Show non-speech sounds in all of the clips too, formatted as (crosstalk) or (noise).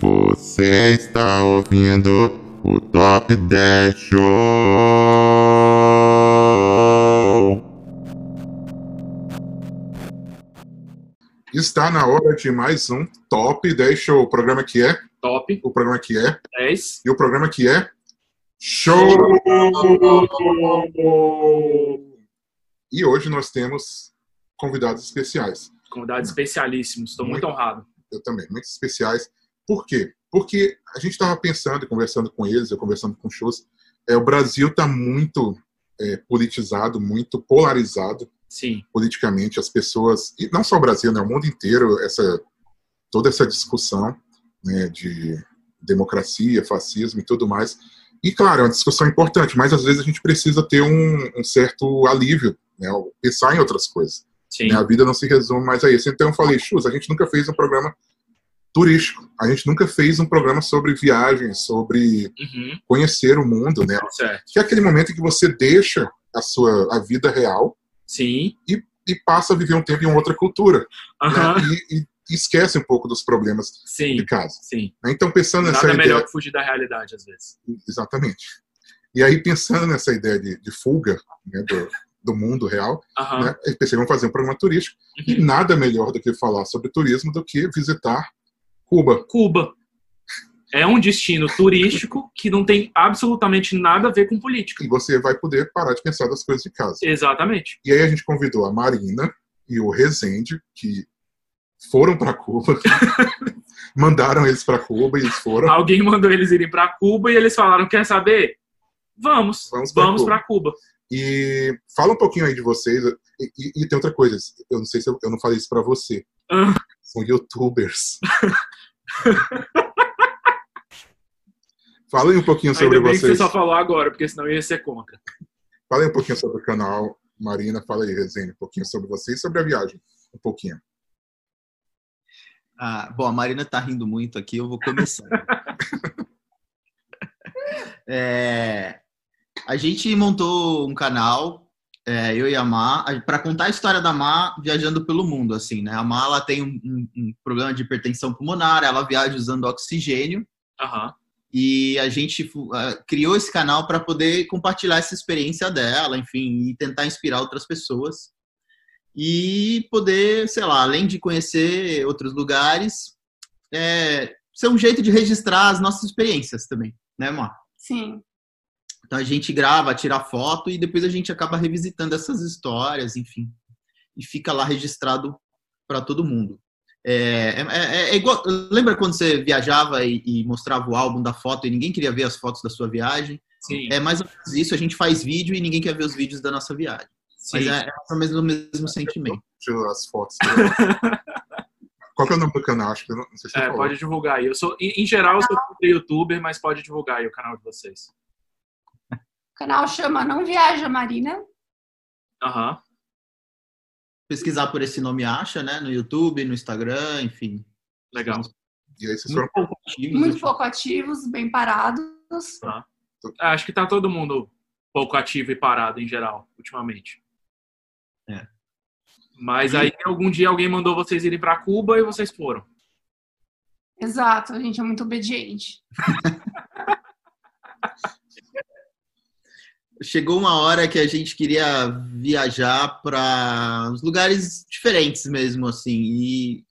Você está ouvindo o Top 10 Show. Está na hora de mais um Top 10 Show. O programa que é, Top o programa que é 10. e o programa que é Show! E hoje nós temos convidados especiais. Convidados especialíssimos. Estou muito honrado. Eu também, muito especiais. Por quê? Porque a gente estava pensando e conversando com eles, eu conversando com shows, é, o Brasil está muito é, politizado, muito polarizado Sim. politicamente. As pessoas, e não só o Brasil, né, o mundo inteiro, essa, toda essa discussão né, de democracia, fascismo e tudo mais. E, claro, é uma discussão importante, mas às vezes a gente precisa ter um, um certo alívio, né, pensar em outras coisas. Sim. A vida não se resume mais a isso. Então eu falei, Chus, a gente nunca fez um programa turístico. A gente nunca fez um programa sobre viagens, sobre Uhum. conhecer o mundo, né? Certo. Que é aquele momento em que você deixa a sua a vida real Sim. e, e passa a viver um tempo em outra cultura, Aham. né? E, e esquece um pouco dos problemas Sim. de casa. Sim. né? Então pensando nessa Nada ideia, melhor que fugir da realidade, às vezes. exatamente. E aí pensando nessa ideia de, de fuga né, do, do mundo real, Aham. né? Eu pensei, vamos fazer um programa turístico. E Uhum. nada melhor do que falar sobre turismo do que visitar Cuba. Cuba. É um destino turístico que não tem absolutamente nada a ver com política. E você vai poder parar de pensar das coisas de casa. Exatamente. E aí a gente convidou a Marina e o Rezende, que foram para Cuba, (laughs) mandaram eles para Cuba e eles foram. Alguém mandou eles irem para Cuba e eles falaram: quer saber? Vamos, Vamos para Cuba. E fala um pouquinho aí de vocês. E, e- e tem outra coisa, eu não sei se eu, eu não falei isso para você. Ah. São youtubers. (laughs) Fala aí um pouquinho sobre Ainda bem que vocês. você só falou agora, porque senão eu ia ser contra. Fala aí um pouquinho sobre o canal. Marina, fala aí, Rezende, um pouquinho sobre vocês e sobre a viagem. Um pouquinho. Ah, bom, a Marina tá rindo muito aqui, eu vou começar. (laughs) É, a gente montou um canal, é, eu e a Má, para contar a história da Má viajando pelo mundo, assim, né? A Má, ela tem um, um- um problema de hipertensão pulmonar, ela viaja usando oxigênio, Aham. e a gente ah, criou esse canal para poder compartilhar essa experiência dela, enfim, e tentar inspirar outras pessoas. E poder, sei lá, além de conhecer outros lugares, é, ser um jeito de registrar as nossas experiências também, né, Mar? Sim. Então a gente grava, tira foto e depois a gente acaba revisitando essas histórias, enfim, e fica lá registrado para todo mundo. É, é- é- é igual, lembra quando você viajava e, e mostrava o álbum da foto e ninguém queria ver as fotos da sua viagem? Sim. É mais ou menos isso. A gente faz vídeo e ninguém quer ver os vídeos da nossa viagem. Mas Sim. é, é menos o mesmo sentimento. Deixa eu as fotos. (laughs) Qual que é o nome do canal? Acho que eu não, não sei se você É, pode divulgar aí. Eu sou, em, em geral, eu sou youtuber, mas pode divulgar aí o canal de vocês. O canal chama Não Viaja Marina. Aham. Pesquisar por esse nome acha, né? No YouTube, no Instagram, enfim. Legal. E aí vocês foram Muito pouco ativos, Muito pouco ativos, bem parados. É, Acho que tá todo mundo pouco ativo e parado em geral, ultimamente. É. Mas aí algum dia alguém mandou vocês irem pra Cuba e vocês foram. Exato, a gente é muito obediente. (laughs) chegou uma hora que a gente queria viajar para uns lugares diferentes mesmo, assim. E,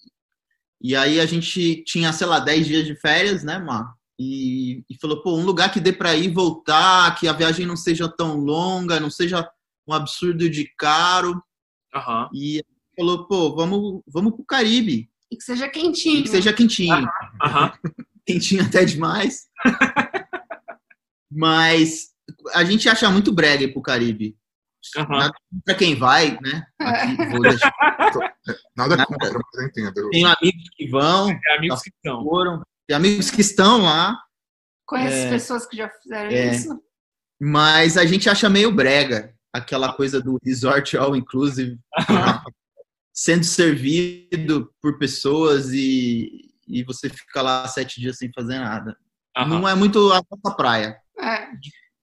e aí a gente tinha, sei lá, 10 dias de férias, né, Mar? E, e falou, pô, um lugar que dê para ir e voltar, que a viagem não seja tão longa, não seja um absurdo de caro. Aham. E falou, pô, vamos, vamos pro Caribe, E que seja e quentinho. que seja quentinho. Aham. (laughs) quentinho até demais. (laughs) Mas a gente acha muito brega ir pro Caribe. Nada pra quem vai, né? Aqui, vou deixar. (laughs) Nada Nada. contra, mas eu entendo. Tem amigos que vão, É amigos que estão. foram, tem amigos que estão lá, Conheço É. pessoas que já fizeram É. isso. mas a gente acha meio brega aquela coisa do resort all inclusive sendo servido por pessoas e, e você fica lá sete dias sem fazer nada. Aham. Não é muito a nossa praia. É,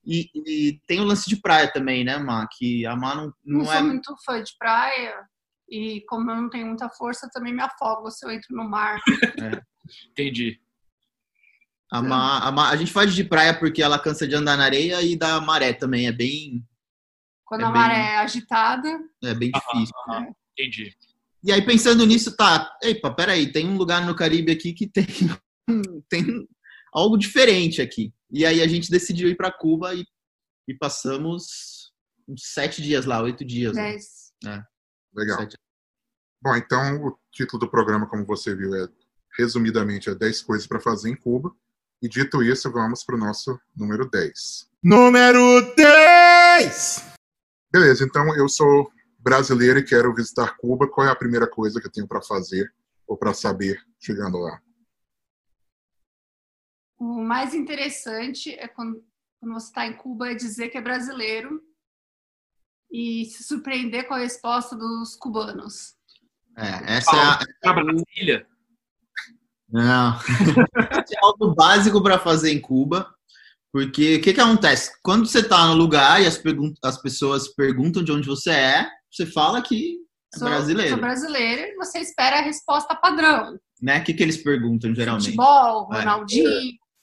E, e tem o lance de praia também, né, Má? Que a Má não, não, não sou é muito fã de praia. E como eu não tenho muita força, também me afogo se eu entro no mar. (laughs) Entendi. A, ma- a ma- a gente faz de praia porque ela cansa de andar na areia e da maré também. É bem, Quando É a bem- maré é agitada, é bem difícil. Aham, entendi. E aí, pensando nisso, tá. Epa, peraí, tem um lugar no Caribe aqui que tem, (laughs) tem algo diferente aqui. E aí a gente decidiu ir para Cuba e, e passamos uns sete dias lá, oito dias. né? 10. Legal. Sete- Bom, então o título do programa, como você viu, é resumidamente é 10 coisas para fazer em Cuba. E dito isso, vamos para o nosso número 10. Número 10! Beleza, então eu sou brasileiro e quero visitar Cuba. Qual é a primeira coisa que eu tenho para fazer ou para saber chegando lá? O mais interessante é quando, quando você está em Cuba é dizer que é brasileiro e se surpreender com a resposta dos cubanos. É, essa é a, Pra Brasília? Não. Esse é algo básico para fazer em Cuba. Porque o que, que acontece? Quando você está no lugar e as, pergun- as pessoas perguntam de onde você é, você fala que é Sou, brasileiro. sou brasileiro e você espera a resposta padrão. Né? O que, que eles perguntam geralmente? Futebol, É.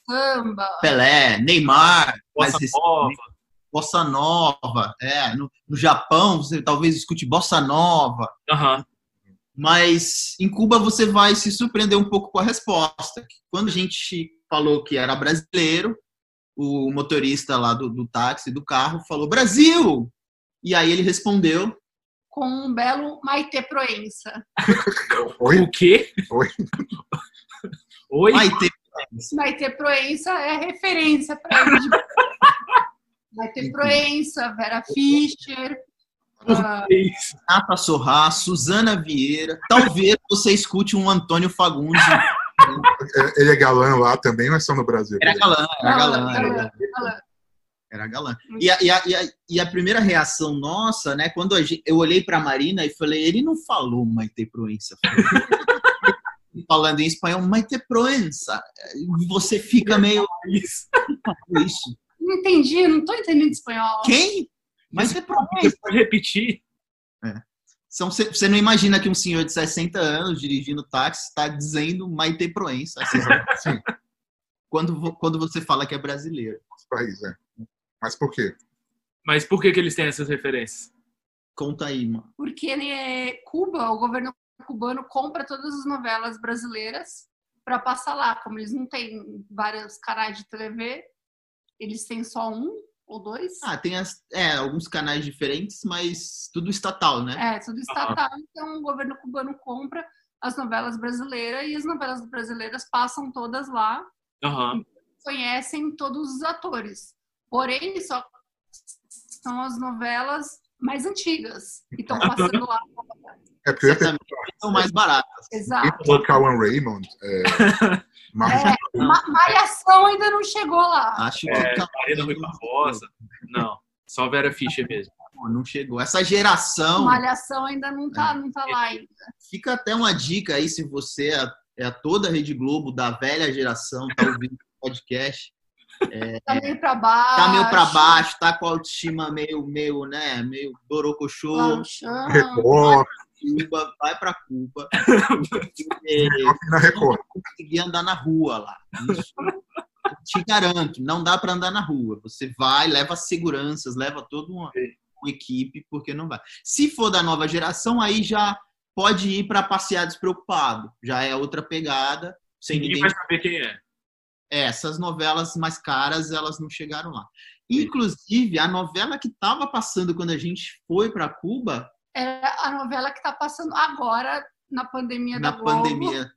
Samba. Pelé, Neymar, Bossa mas Nova? bossa nova. É, no, no Japão você talvez escute bossa nova. Aham. Mas em Cuba você vai se surpreender um pouco com a resposta. Quando a gente falou que era brasileiro, o motorista lá do, do táxi, do carro, falou Brasil! E aí ele respondeu, Com um belo Maite Proença. Oi? (laughs) O quê? Oi? Oi? Maite, Maite Proença é referência para ele. De... (laughs) Maite Proença, Vera Fischer. Nata Sorrá, Suzana Vieira. Talvez você escute um Antônio Fagundes. (laughs) Ele é galã lá também ou é só no Brasil? Era galã, era galã. Era galã. Era galã. E a, e, a, e, a, e a primeira reação nossa, né? Quando gente- eu olhei pra Marina e falei, ele não falou Maite Proença. (laughs) Falando em espanhol, Maite Proença. Você fica meio. Isso. é. Não entendi, não tô entendendo espanhol. Quem? Maite Proença. Pode repetir? São, você não imagina que um senhor de 60 anos dirigindo táxi está dizendo Maite Proença. assim, Sim, quando, quando você fala que é brasileiro. país, é. Mas por quê? Mas por que, que eles têm essas referências? Conta aí, mano. Porque né, Cuba, o governo cubano compra todas as novelas brasileiras para passar lá. Como eles não têm vários canais de TV, eles têm só um ou dois. Ah, tem as, é, alguns canais diferentes, mas tudo estatal, né? É, tudo estatal. Então, o governo cubano compra as novelas brasileiras e as novelas brasileiras passam todas lá, Aham. conhecem todos os atores. Porém, só são as novelas mais antigas que estão passando lá. É porque eu ia Certamente são mais baratas. Exato. perguntar Cauan Raymond. É, (laughs) É, Ma- Malhação ainda não chegou lá. Acho que É, tá- Marina Rui Barbosa. Não, só Vera Fischer mesmo. Não chegou. Essa geração, Malhação ainda não tá, não tá lá ainda. fica até uma dica aí se você é, é toda a Rede Globo da velha geração, tá ouvindo o podcast, Tá meio pra baixo. tá meio pra baixo, tá com a autoestima meio, meio, né, meio borocochô. Record, Cuba, vai pra Cuba. (laughs) Porque na Record. conseguir andar na rua lá. Isso te garanto, não dá para andar na rua. Você vai, leva seguranças, leva toda uma, uma equipe, porque não vai. Se for da nova geração, aí já pode ir para passear despreocupado. Já é outra pegada, sem Ninguém ninguém. vai saber quem é. É, essas novelas mais caras, elas não chegaram lá. Inclusive, a novela que estava passando quando a gente foi para Cuba, É a novela que tá passando agora na pandemia na da Globo. pandemia,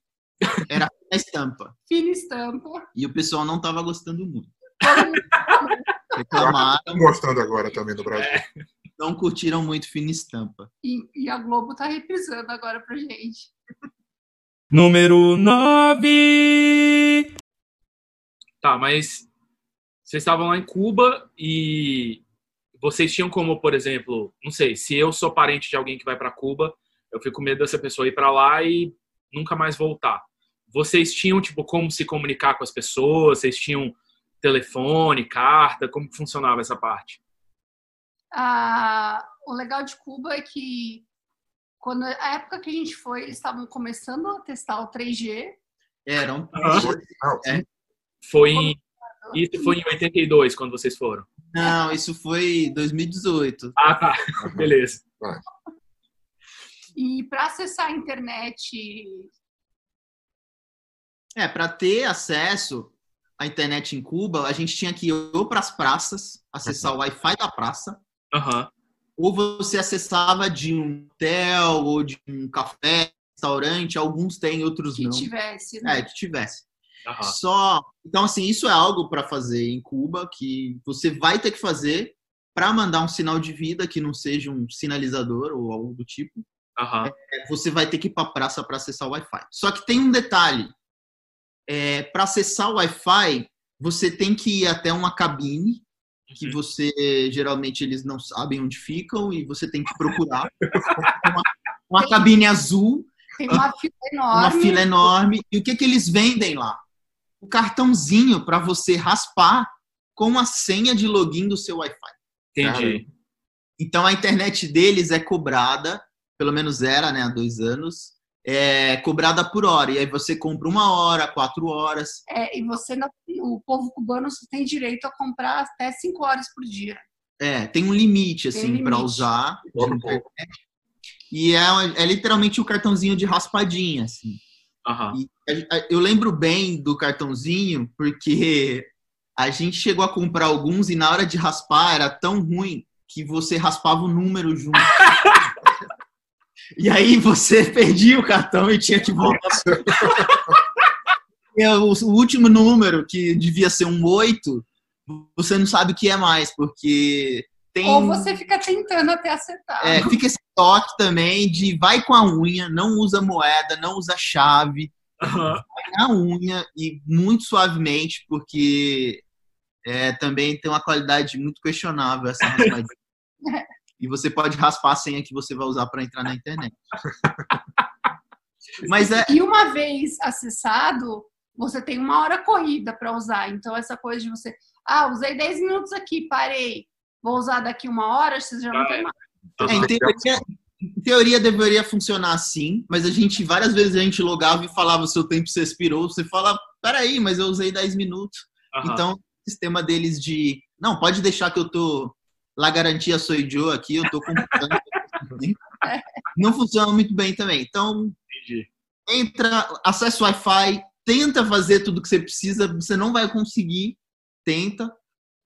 era a estampa. Fina estampa. E o pessoal não estava gostando muito. (laughs) Reclamaram, Estão gostando agora também do Brasil. não curtiram muito fina estampa. E, e a Globo tá reprisando agora pra gente. Número 9. Tá, mas vocês estavam lá em Cuba e vocês tinham como, por exemplo, não sei, se eu sou parente de alguém que vai para Cuba, eu fico com medo dessa pessoa ir para lá e nunca mais voltar. Vocês tinham tipo como se comunicar com as pessoas? Vocês tinham telefone, carta? Como funcionava essa parte? Ah, o legal de Cuba é que quando a época que a gente foi, eles estavam começando a testar o 3G. Era um... É. Foi em, isso foi em 82, quando vocês foram. Não, isso foi 2018. Ah, tá. Beleza. E para acessar a internet, É, para ter acesso à internet em Cuba, a gente tinha que ir ou para as praças, acessar o Wi-Fi da praça, Aham. ou você acessava de um hotel ou de um café, restaurante, alguns têm, outros que não. tivesse, né? É, que tivesse. Só, então assim, isso é algo para fazer em Cuba que você vai ter que fazer para mandar um sinal de vida que não seja um sinalizador ou algo do tipo. Aham. é, Você vai ter que ir para a praça para acessar o Wi-Fi. Só que tem um detalhe. É, para acessar o Wi-Fi, você tem que ir até uma cabine que Uhum. você geralmente eles não sabem onde ficam e você tem que procurar (laughs) uma, uma cabine azul Tem uma fila enorme. uma fila enorme. E o que, que eles vendem lá? O cartãozinho para você raspar com a senha de login do seu Wi-Fi. Entendi. Então a internet deles é cobrada, pelo menos era, né, há dois anos, é cobrada por hora. E aí você compra uma hora, quatro horas. É, e você, não- o povo cubano só tem direito a comprar até 5 horas por dia. É, tem um limite, assim, para usar. E é, é literalmente o cartãozinho de raspadinha, assim. A- eu lembro bem do cartãozinho porque a gente chegou a comprar alguns e na hora de raspar era tão ruim que você raspava o número junto. (laughs) e aí você perdia o cartão e tinha que voltar. E (laughs) o, o último número, que devia ser um 8, você não sabe o que é mais, porque tem. Ou você fica tentando até acertar. É, fica esse toque também de vai com a unha, não usa moeda, não usa chave, Aham. na unha e muito suavemente, porque é, também tem uma qualidade muito questionável essa raspadinha. (laughs) e você pode raspar a senha que você vai usar para entrar na internet. Mas é, E uma vez acessado, você tem uma hora corrida para usar. Então, essa coisa de você, ah, usei 10 minutos aqui, parei, vou usar daqui uma hora, você já não Ah, tem mais. é, em, teoria, em teoria deveria funcionar assim, mas a gente, várias vezes a gente logava e falava o seu tempo se expirou, você fala, peraí, mas eu usei 10 minutos. Aham. Então, o sistema deles de. Não, pode deixar que eu tô. La garantia sou eu aqui, eu tô computando. (laughs) não funciona muito bem também. Então, Entendi. entra, acessa o Wi-Fi, tenta fazer tudo que você precisa, você não vai conseguir, tenta.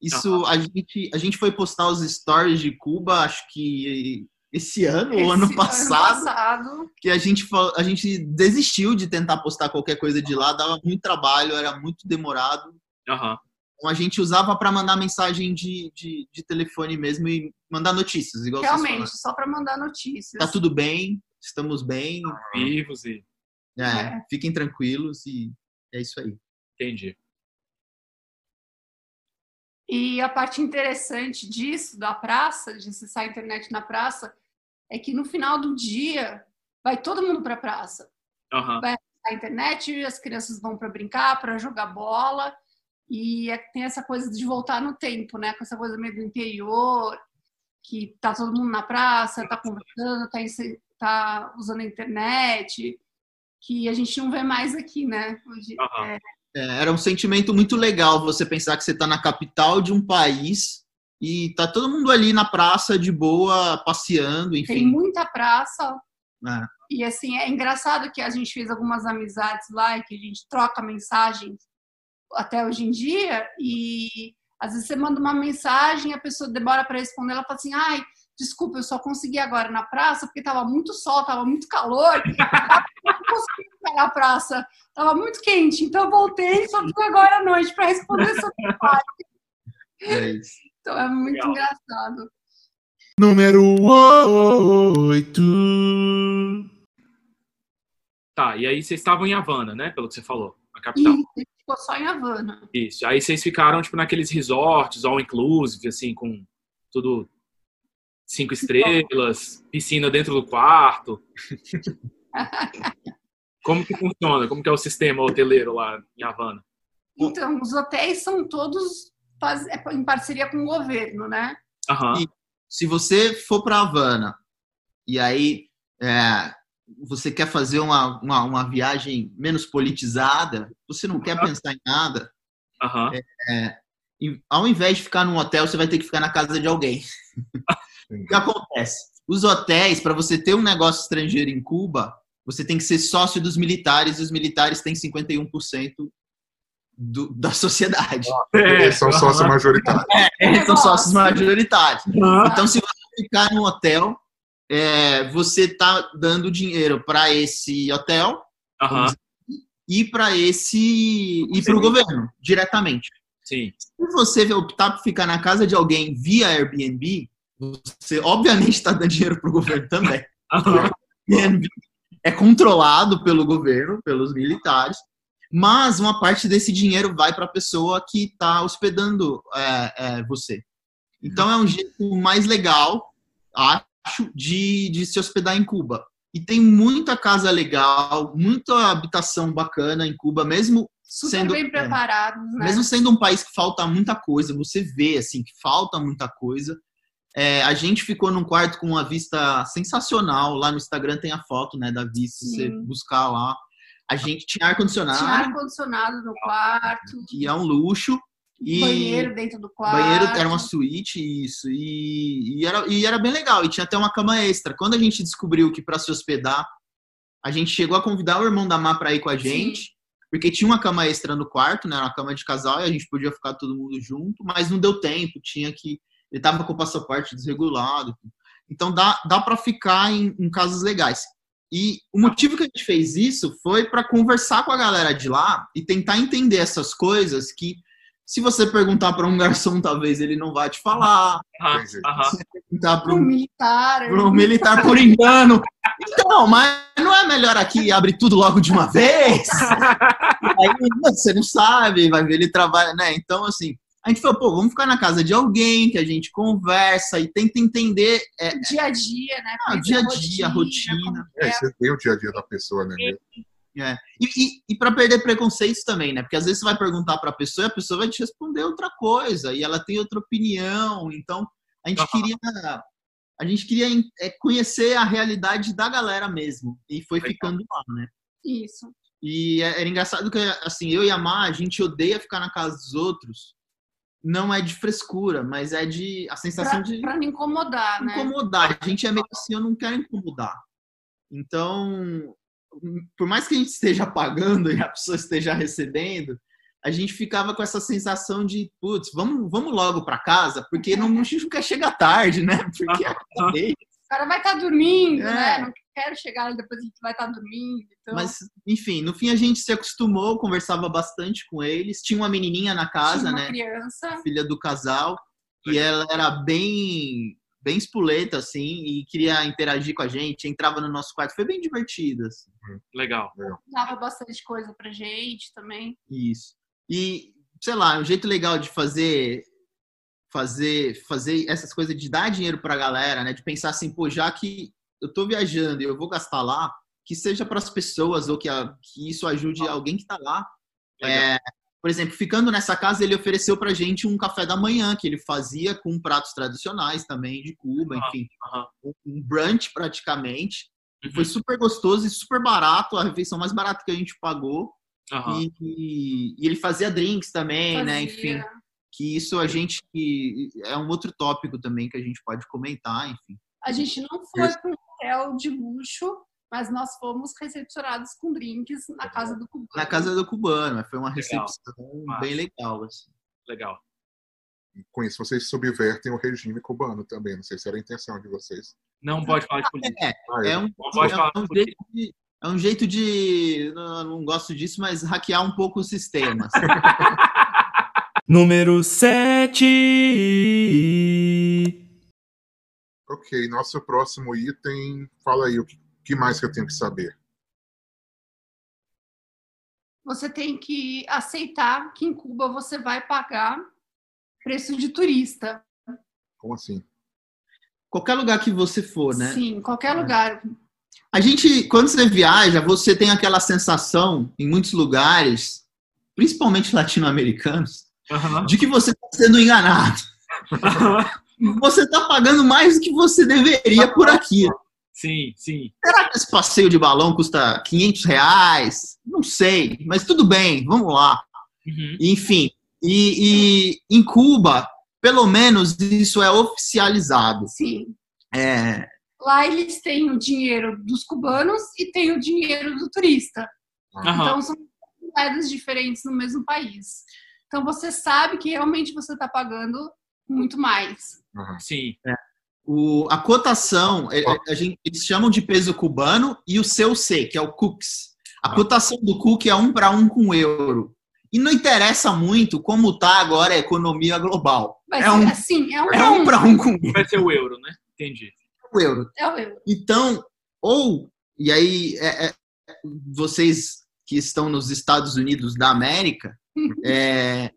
Isso, a, gente, a gente foi postar os stories de Cuba, acho que esse ano ou ano passado, passado, que a gente, a gente desistiu de tentar postar qualquer coisa de lá, dava muito trabalho, era muito demorado. Aham. Então a gente usava para mandar mensagem de, de, de telefone mesmo e mandar notícias, igual realmente, só para mandar notícias. Tá tudo bem, estamos bem, Vivos e. é, É. fiquem tranquilos e é isso aí. Entendi. E a parte interessante disso, da praça, de acessar a internet na praça, é que no final do dia vai todo mundo para a praça. Aham. A internet, as crianças vão para brincar, para jogar bola, e é tem essa coisa de voltar no tempo, né? Com essa coisa meio do interior, que tá todo mundo na praça, tá conversando, tá, tá usando a internet, que a gente não vê mais aqui, né? Hoje, Aham. é, É, era um sentimento muito legal você pensar que você está na capital de um país e tá todo mundo ali na praça de boa, passeando, tem enfim. muita praça, É. E assim, é engraçado que a gente fez algumas amizades lá e que a gente troca mensagens até hoje em dia e às vezes você manda uma mensagem, a pessoa demora para responder, ela fala assim: "Ai, desculpa, eu só consegui agora na praça porque tava muito sol, tava muito calor, eu (laughs) não consegui ficar na praça, tava muito quente, então eu voltei e só fico agora à noite para responder essa mensagem". É isso. Então é muito Legal. engraçado. Número 8. Tá, e aí vocês estavam em Havana, né? Pelo que você falou, a capital. E ficou só em Havana. Isso. Aí vocês ficaram, tipo, naqueles resorts, all inclusive, assim, com tudo cinco estrelas, piscina dentro do quarto. (laughs) Como que funciona? Como que é o sistema hoteleiro lá em Havana? Então, os hotéis são todos é em parceria com o governo, né? E- Se você for para Havana e aí é, você quer fazer uma, uma, uma viagem menos politizada, você não quer pensar em nada, Aham. e ao invés de ficar num hotel, você vai ter que ficar na casa de alguém. (laughs) O que acontece? Os hotéis, para você ter um negócio estrangeiro em Cuba, você tem que ser sócio dos militares, e os militares têm 51% do, da sociedade. Eles (laughs) são sócios majoritários. Eles são sócios majoritários. Então, se você ficar no hotel, é, você está dando dinheiro para esse hotel e para esse e para o governo diretamente. Sim. Se você optar por ficar na casa de alguém via Airbnb, você obviamente está dando dinheiro para o governo também. (laughs) É controlado pelo governo, pelos militares, mas uma parte desse dinheiro vai para a pessoa que está hospedando é, é, você. Então é um jeito mais legal, acho, de, de se hospedar em Cuba. E tem muita casa legal, muita habitação bacana em Cuba, mesmo Super sendo bem é, preparados, né? mesmo sendo um país que falta muita coisa, você vê assim que falta muita coisa. É, a gente ficou num quarto com uma vista sensacional. Lá no Instagram tem a foto, né, da vista. Se você Sim. buscar lá, a gente tinha ar condicionado, Tinha ar-condicionado no quarto, que é um luxo. E banheiro dentro do quarto. banheiro era uma suíte isso e, e era e era bem legal e tinha até uma cama extra. Quando a gente descobriu que para se hospedar a gente chegou a convidar o irmão da Má para ir com a gente, porque tinha uma cama extra no quarto, né, uma cama de casal e a gente podia ficar todo mundo junto, mas não deu tempo, tinha que ele tava com o passaporte desregulado. Então dá dá para ficar em, em casas legais. E o motivo que a gente fez isso foi para conversar com a galera de lá e tentar entender essas coisas que se você perguntar para um (laughs) garçom, talvez ele não vai te falar. Aham. Entendi. Aham. Perguntar para um, militar. pra um militar por engano. Então, mas não é melhor aqui abrir tudo logo de uma vez? (laughs) Aí você não sabe, vai ver ele trabalha, né? Então, assim, a gente falou, pô, vamos ficar na casa de alguém que a gente conversa e tenta entender. é, O dia a dia, né? Ah, dia a dia, a rotina. como É, é. você vê o dia a dia da pessoa, né? É. E, e, e para perder preconceitos também, né? Porque às vezes você vai perguntar para a pessoa e a pessoa vai te responder outra coisa e ela tem outra opinião. Então a gente queria a gente queria é, conhecer a realidade da galera mesmo e foi Legal. ficando lá, né? Isso. E é- era engraçado que assim eu e a Má a gente odeia ficar na casa dos outros. Não é de frescura, mas é de a sensação Pra, de pra não incomodar, né? incomodar. A gente é meio assim, eu não quero incomodar. Então, por mais que a gente esteja pagando e a pessoa esteja recebendo, a gente ficava com essa sensação de, putz, vamos, vamos logo para casa, porque não, não quer chegar tarde, né? Porque é (laughs) tarde. O cara vai estar dormindo, É. né? Quero chegar depois a gente vai estar dormindo. Então, Mas, enfim, no fim a gente se acostumou, conversava bastante com eles. Tinha uma menininha na casa, tinha uma né? criança. filha do casal, e ela era bem bem espoleta, assim, e queria interagir com a gente, entrava no nosso quarto, foi bem divertido, assim. Legal. Dava bastante coisa pra gente também. Isso. E, sei lá, um jeito legal de fazer fazer fazer essas coisas de dar dinheiro pra galera, né? De pensar assim, pô, já que eu tô viajando e eu vou gastar lá, que seja para as pessoas ou que, a- que isso ajude alguém que tá lá. É, por exemplo, ficando nessa casa, ele ofereceu pra gente um café da manhã que ele fazia com pratos tradicionais também de Cuba, Aham, enfim, aham. um brunch praticamente. Uhum. foi super gostoso e super barato, a refeição mais barata que a gente pagou. E, e- e ele fazia drinks também, né? Fazia. Enfim, que isso a gente que é um outro tópico também que a gente pode comentar, enfim. A gente não foi para um hotel de luxo, mas nós fomos recepcionados com drinks na casa do cubano. Na casa do cubano, mas foi uma Legal. recepção Massa. bem legal, assim. Legal. Com isso, vocês subvertem o regime cubano também. Não sei se era a intenção de vocês. Não pode falar de política. É, Ah, é eu- um, é um jeito de, é um jeito de, não, não gosto disso, mas hackear um pouco o sistema. assim. (laughs) Número 7. Ok, nosso próximo item. Fala aí o que, mais que eu tenho que saber. Você tem que aceitar que em Cuba você vai pagar preço de turista. Como assim? Qualquer lugar que você for, né? Sim, em qualquer lugar. A gente, quando você viaja, você tem aquela sensação, em muitos lugares, principalmente latino-americanos, de que você está sendo enganado. Você está pagando mais do que você deveria por aqui. Sim, sim. Será que esse passeio de balão custa 500 reais? Não sei, mas tudo bem, vamos lá. Uhum. Enfim, e, e em Cuba, pelo menos isso é oficializado. Sim. É, Lá eles têm o dinheiro dos cubanos e tem o dinheiro do turista. Aham. Então são moedas diferentes no mesmo país. Então você sabe que realmente você está pagando muito mais. Aham. Sim. o- a cotação, é- é- a gente, eles chamam de peso cubano e o CUC, que é o CUCS. A Ah. cotação do CUC é um para um com o euro. E não interessa muito como está agora a economia global. Mas É um, assim, é um é um para um com o Vai ser o euro, né? Entendi. euro. É o euro. Então, ou, e aí, é- é- vocês que estão nos Estados Unidos da América, (laughs) é,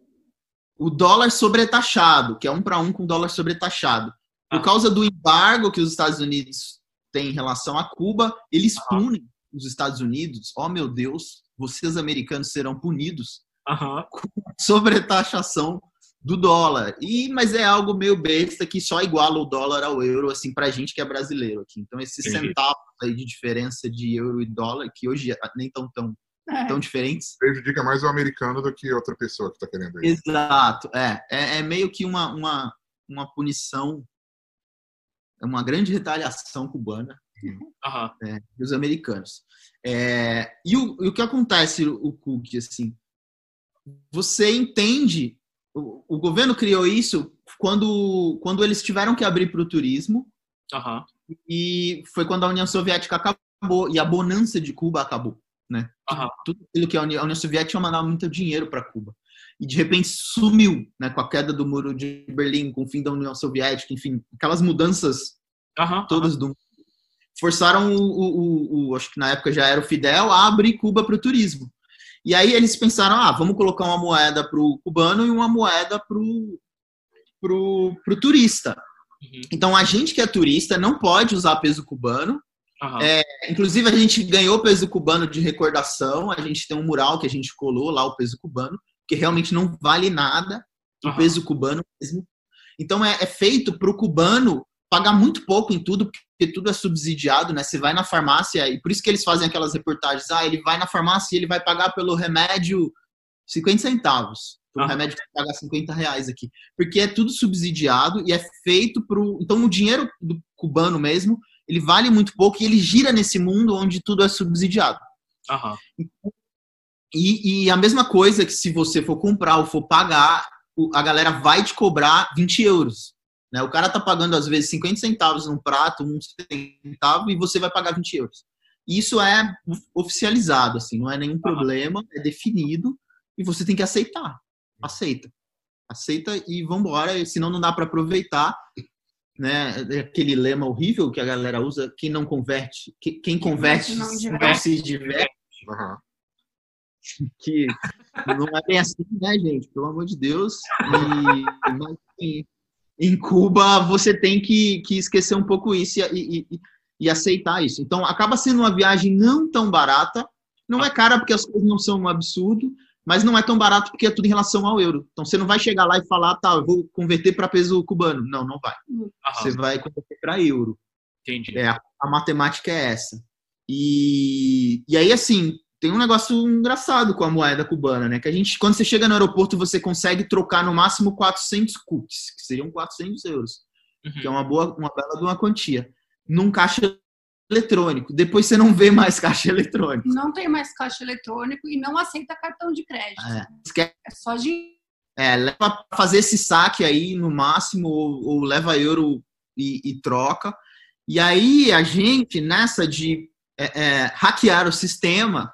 o dólar sobretaxado, que é um para um com dólar sobretaxado. Por Ah. causa do embargo que os Estados Unidos têm em relação a Cuba, eles punem os Estados Unidos. Oh, meu Deus, vocês americanos serão punidos Aham. sobretaxação do dólar. E mas é algo meio besta que só iguala o dólar ao euro assim pra gente que é brasileiro aqui. Então esses Entendi. centavos aí de diferença de euro e dólar que hoje nem tão tão, É. tão diferentes. Prejudica mais o americano do que outra pessoa que está querendo ir. Exato. É, é, é meio que uma, uma uma punição é uma grande retaliação cubana Aham. né, dos americanos. É, e, o, e o que acontece, o Cook, assim, você entende, o, o governo criou isso quando, quando eles tiveram que abrir para o turismo, Aham. e foi quando a União Soviética acabou, e a bonança de Cuba acabou, né? Aham. Tudo aquilo que a União, Soviética mandava muito dinheiro para Cuba. E de repente sumiu, né, com a queda do muro de Berlim, com o fim da União Soviética, enfim, aquelas mudanças Aham. todas do forçaram o, o, o- o- acho que na época já era o Fidel a abrir Cuba para o turismo e aí eles pensaram ah vamos colocar uma moeda para o cubano e uma moeda para o pro, pro turista Uhum. então a gente que é turista não pode usar peso cubano Aham. É, Inclusive, a gente ganhou peso cubano de recordação. A gente tem um mural que a gente colou lá, o peso cubano, que realmente não vale nada o Aham. peso cubano mesmo. Então, é, é feito para o cubano pagar muito pouco em tudo, porque tudo é subsidiado, né? Você vai na farmácia, e por isso que eles fazem aquelas reportagens. Ah, ele vai na farmácia e ele vai pagar pelo remédio 50 centavos. O remédio vai pagar 50 reais aqui. Porque é tudo subsidiado e é feito para Então, o dinheiro do cubano mesmo ele vale muito pouco e ele gira nesse mundo onde tudo é subsidiado. Aham. E, e a mesma coisa que se você for comprar ou for pagar, a galera vai te cobrar 20 euros. Né? O cara tá pagando, às vezes, 50 centavos num prato, um centavo, e você vai pagar 20 euros. Isso é oficializado, assim, não é nenhum problema, é definido, e você tem que aceitar. Aceita. Aceita e vambora, senão não dá para aproveitar. Né? É Aquele lema horrível que a galera usa, quem não converte, que- quem converte não não diverte. se diverte Aham. que não é bem assim, né, gente? Pelo amor de Deus. E, mas, assim, em Cuba, você tem que, que esquecer um pouco isso e, e- e- e aceitar isso. Então, acaba sendo uma viagem não tão barata. Não é cara porque as coisas não são um absurdo, mas não é tão barato porque é tudo em relação ao euro. Então, você não vai chegar lá e falar, tá, eu vou converter para peso cubano. Não, não vai. Você Aham. vai converter para euro. Entendi. É, a matemática é essa. E, e aí, assim, tem um negócio engraçado com a moeda cubana, né? Que a gente, quando você chega no aeroporto, você consegue trocar no máximo 400 cookies, que seriam 400 euros, Uhum. que é uma boa, uma bela de uma quantia, num caixa eletrônico. Depois você não vê mais caixa eletrônico. Não tem mais caixa eletrônico e não aceita cartão de crédito. É, esquece É só de É, leva pra fazer esse saque aí no máximo, ou, ou leva euro e, e troca. E aí a gente, nessa de é, é, hackear o sistema,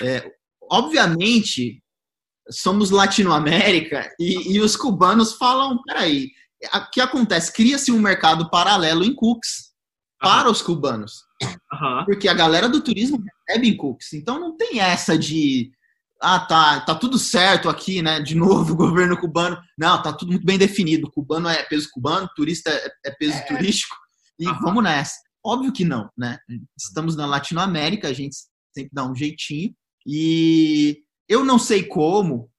é, obviamente somos Latinoamérica e, e os cubanos falam, peraí, o que acontece? Cria-se um mercado paralelo em cookies para os cubanos Aham. porque a galera do turismo recebe em cookies. Então não tem essa de ah, tá, tá tudo certo aqui, né? De novo, (laughs) o governo cubano. Não, tá tudo muito bem definido. Cubano é peso cubano, turista é, é peso turístico. E Aham. vamos nessa. Óbvio que não, né? Estamos na Latinoamérica, a gente sempre dá um jeitinho. E eu não sei como,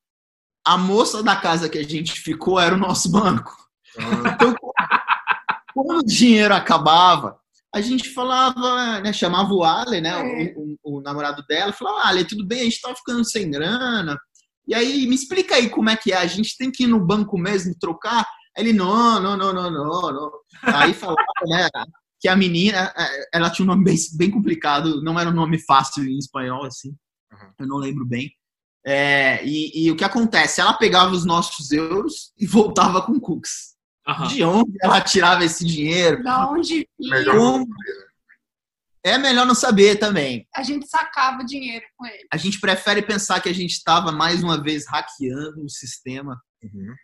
a moça da casa que a gente ficou era o nosso banco. Então, Então, quando o dinheiro acabava, a gente falava, né, chamava o Ale, né, É. o, o- o namorado dela, falava, Ale, tudo bem, a gente tá ficando sem grana. E aí, me explica aí como é que é, a gente tem que ir no banco mesmo trocar? Aí Ele, não, não, não, não, não, não. Aí falava, né, que a menina, eh, ela tinha um nome bem, bem complicado, não era um nome fácil em espanhol, assim, Uhum. eu não lembro bem. É, e, e o que acontece? Ela pegava os nossos euros e voltava com cookies. Aham. De onde ela tirava esse dinheiro? Da onde Melhor ia, não Como? saber, né? É melhor não saber também. a gente sacava dinheiro com ele. A gente prefere pensar que a gente estava mais uma vez hackeando o sistema Uhum.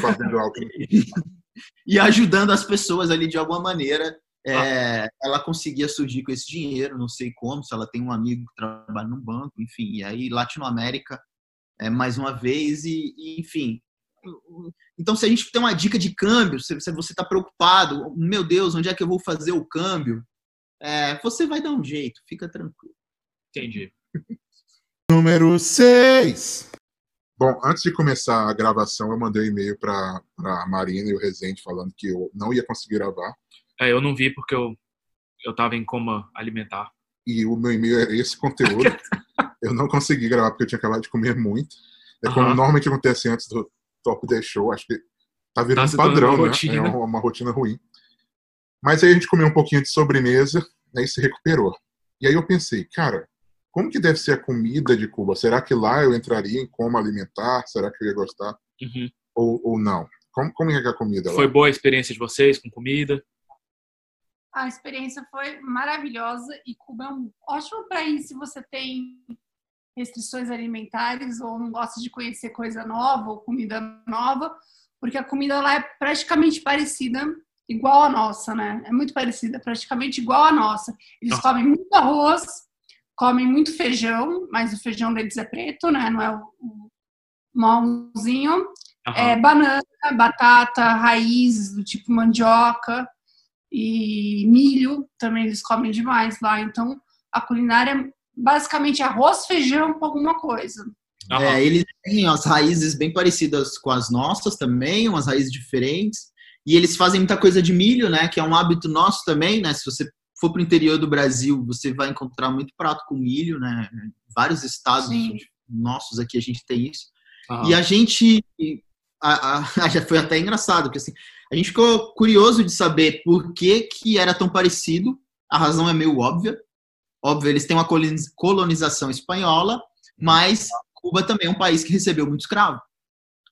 Fazendo algo. (laughs) e ajudando as pessoas ali de alguma maneira. É, ela conseguia surgir com esse dinheiro, não sei como, se ela tem um amigo que trabalha num banco, enfim. E aí, Latinoamérica, é, mais uma vez, e, e, enfim. Então, se a gente tem uma dica de câmbio, se, você está preocupado, meu Deus, onde é que eu vou fazer o câmbio? É, você vai dar um jeito, fica tranquilo. Entendi. (laughs) Número 6. Bom, antes de começar a gravação, eu mandei um e-mail para a Marina e o Rezende falando que eu não ia conseguir gravar. É, eu não vi porque eu, eu tava em coma alimentar. E o meu e-mail era esse conteúdo. (laughs) eu não consegui gravar porque eu tinha acabado de comer muito. É como normalmente acontece antes do Top 10 Show. Acho que tá virando Tá um padrão, né? rotina. É uma, uma rotina ruim. Mas aí a gente comeu um pouquinho de sobremesa né, e se recuperou. E aí eu pensei, cara, como que deve ser a comida de Cuba? Será que lá eu entraria em coma alimentar? Será que eu ia gostar? Uhum. Ou, ou não? Como, como é que é a comida lá? Foi boa a experiência de vocês com comida? A experiência foi maravilhosa e Cuba é um ótimo país se você tem restrições alimentares ou não gosta de conhecer coisa nova ou comida nova, porque a comida lá é praticamente parecida, igual a nossa, né? É muito parecida, praticamente igual a nossa. Eles Ah. comem muito arroz, comem muito feijão, mas o feijão deles é preto, né? Não é o, o marronzinho. Aham. É, banana, batata, raízes do tipo mandioca e milho também eles comem demais lá. Então, a culinária basicamente arroz, feijão com alguma coisa. Aham. É, eles têm as raízes bem parecidas com as nossas também, umas raízes diferentes. E eles fazem muita coisa de milho, né? Que é um hábito nosso também, né? Se você for para o interior do Brasil, você vai encontrar muito prato com milho, né? Vários estados Sim. nossos aqui a gente tem isso. Aham. E a gente. a- a- (laughs) já foi até engraçado, porque assim, a gente ficou curioso de saber por que, que era tão parecido. A razão é meio óbvia. Óbvio, eles têm uma coloniz- colonização espanhola, mas Cuba também é um país que recebeu muito escravo.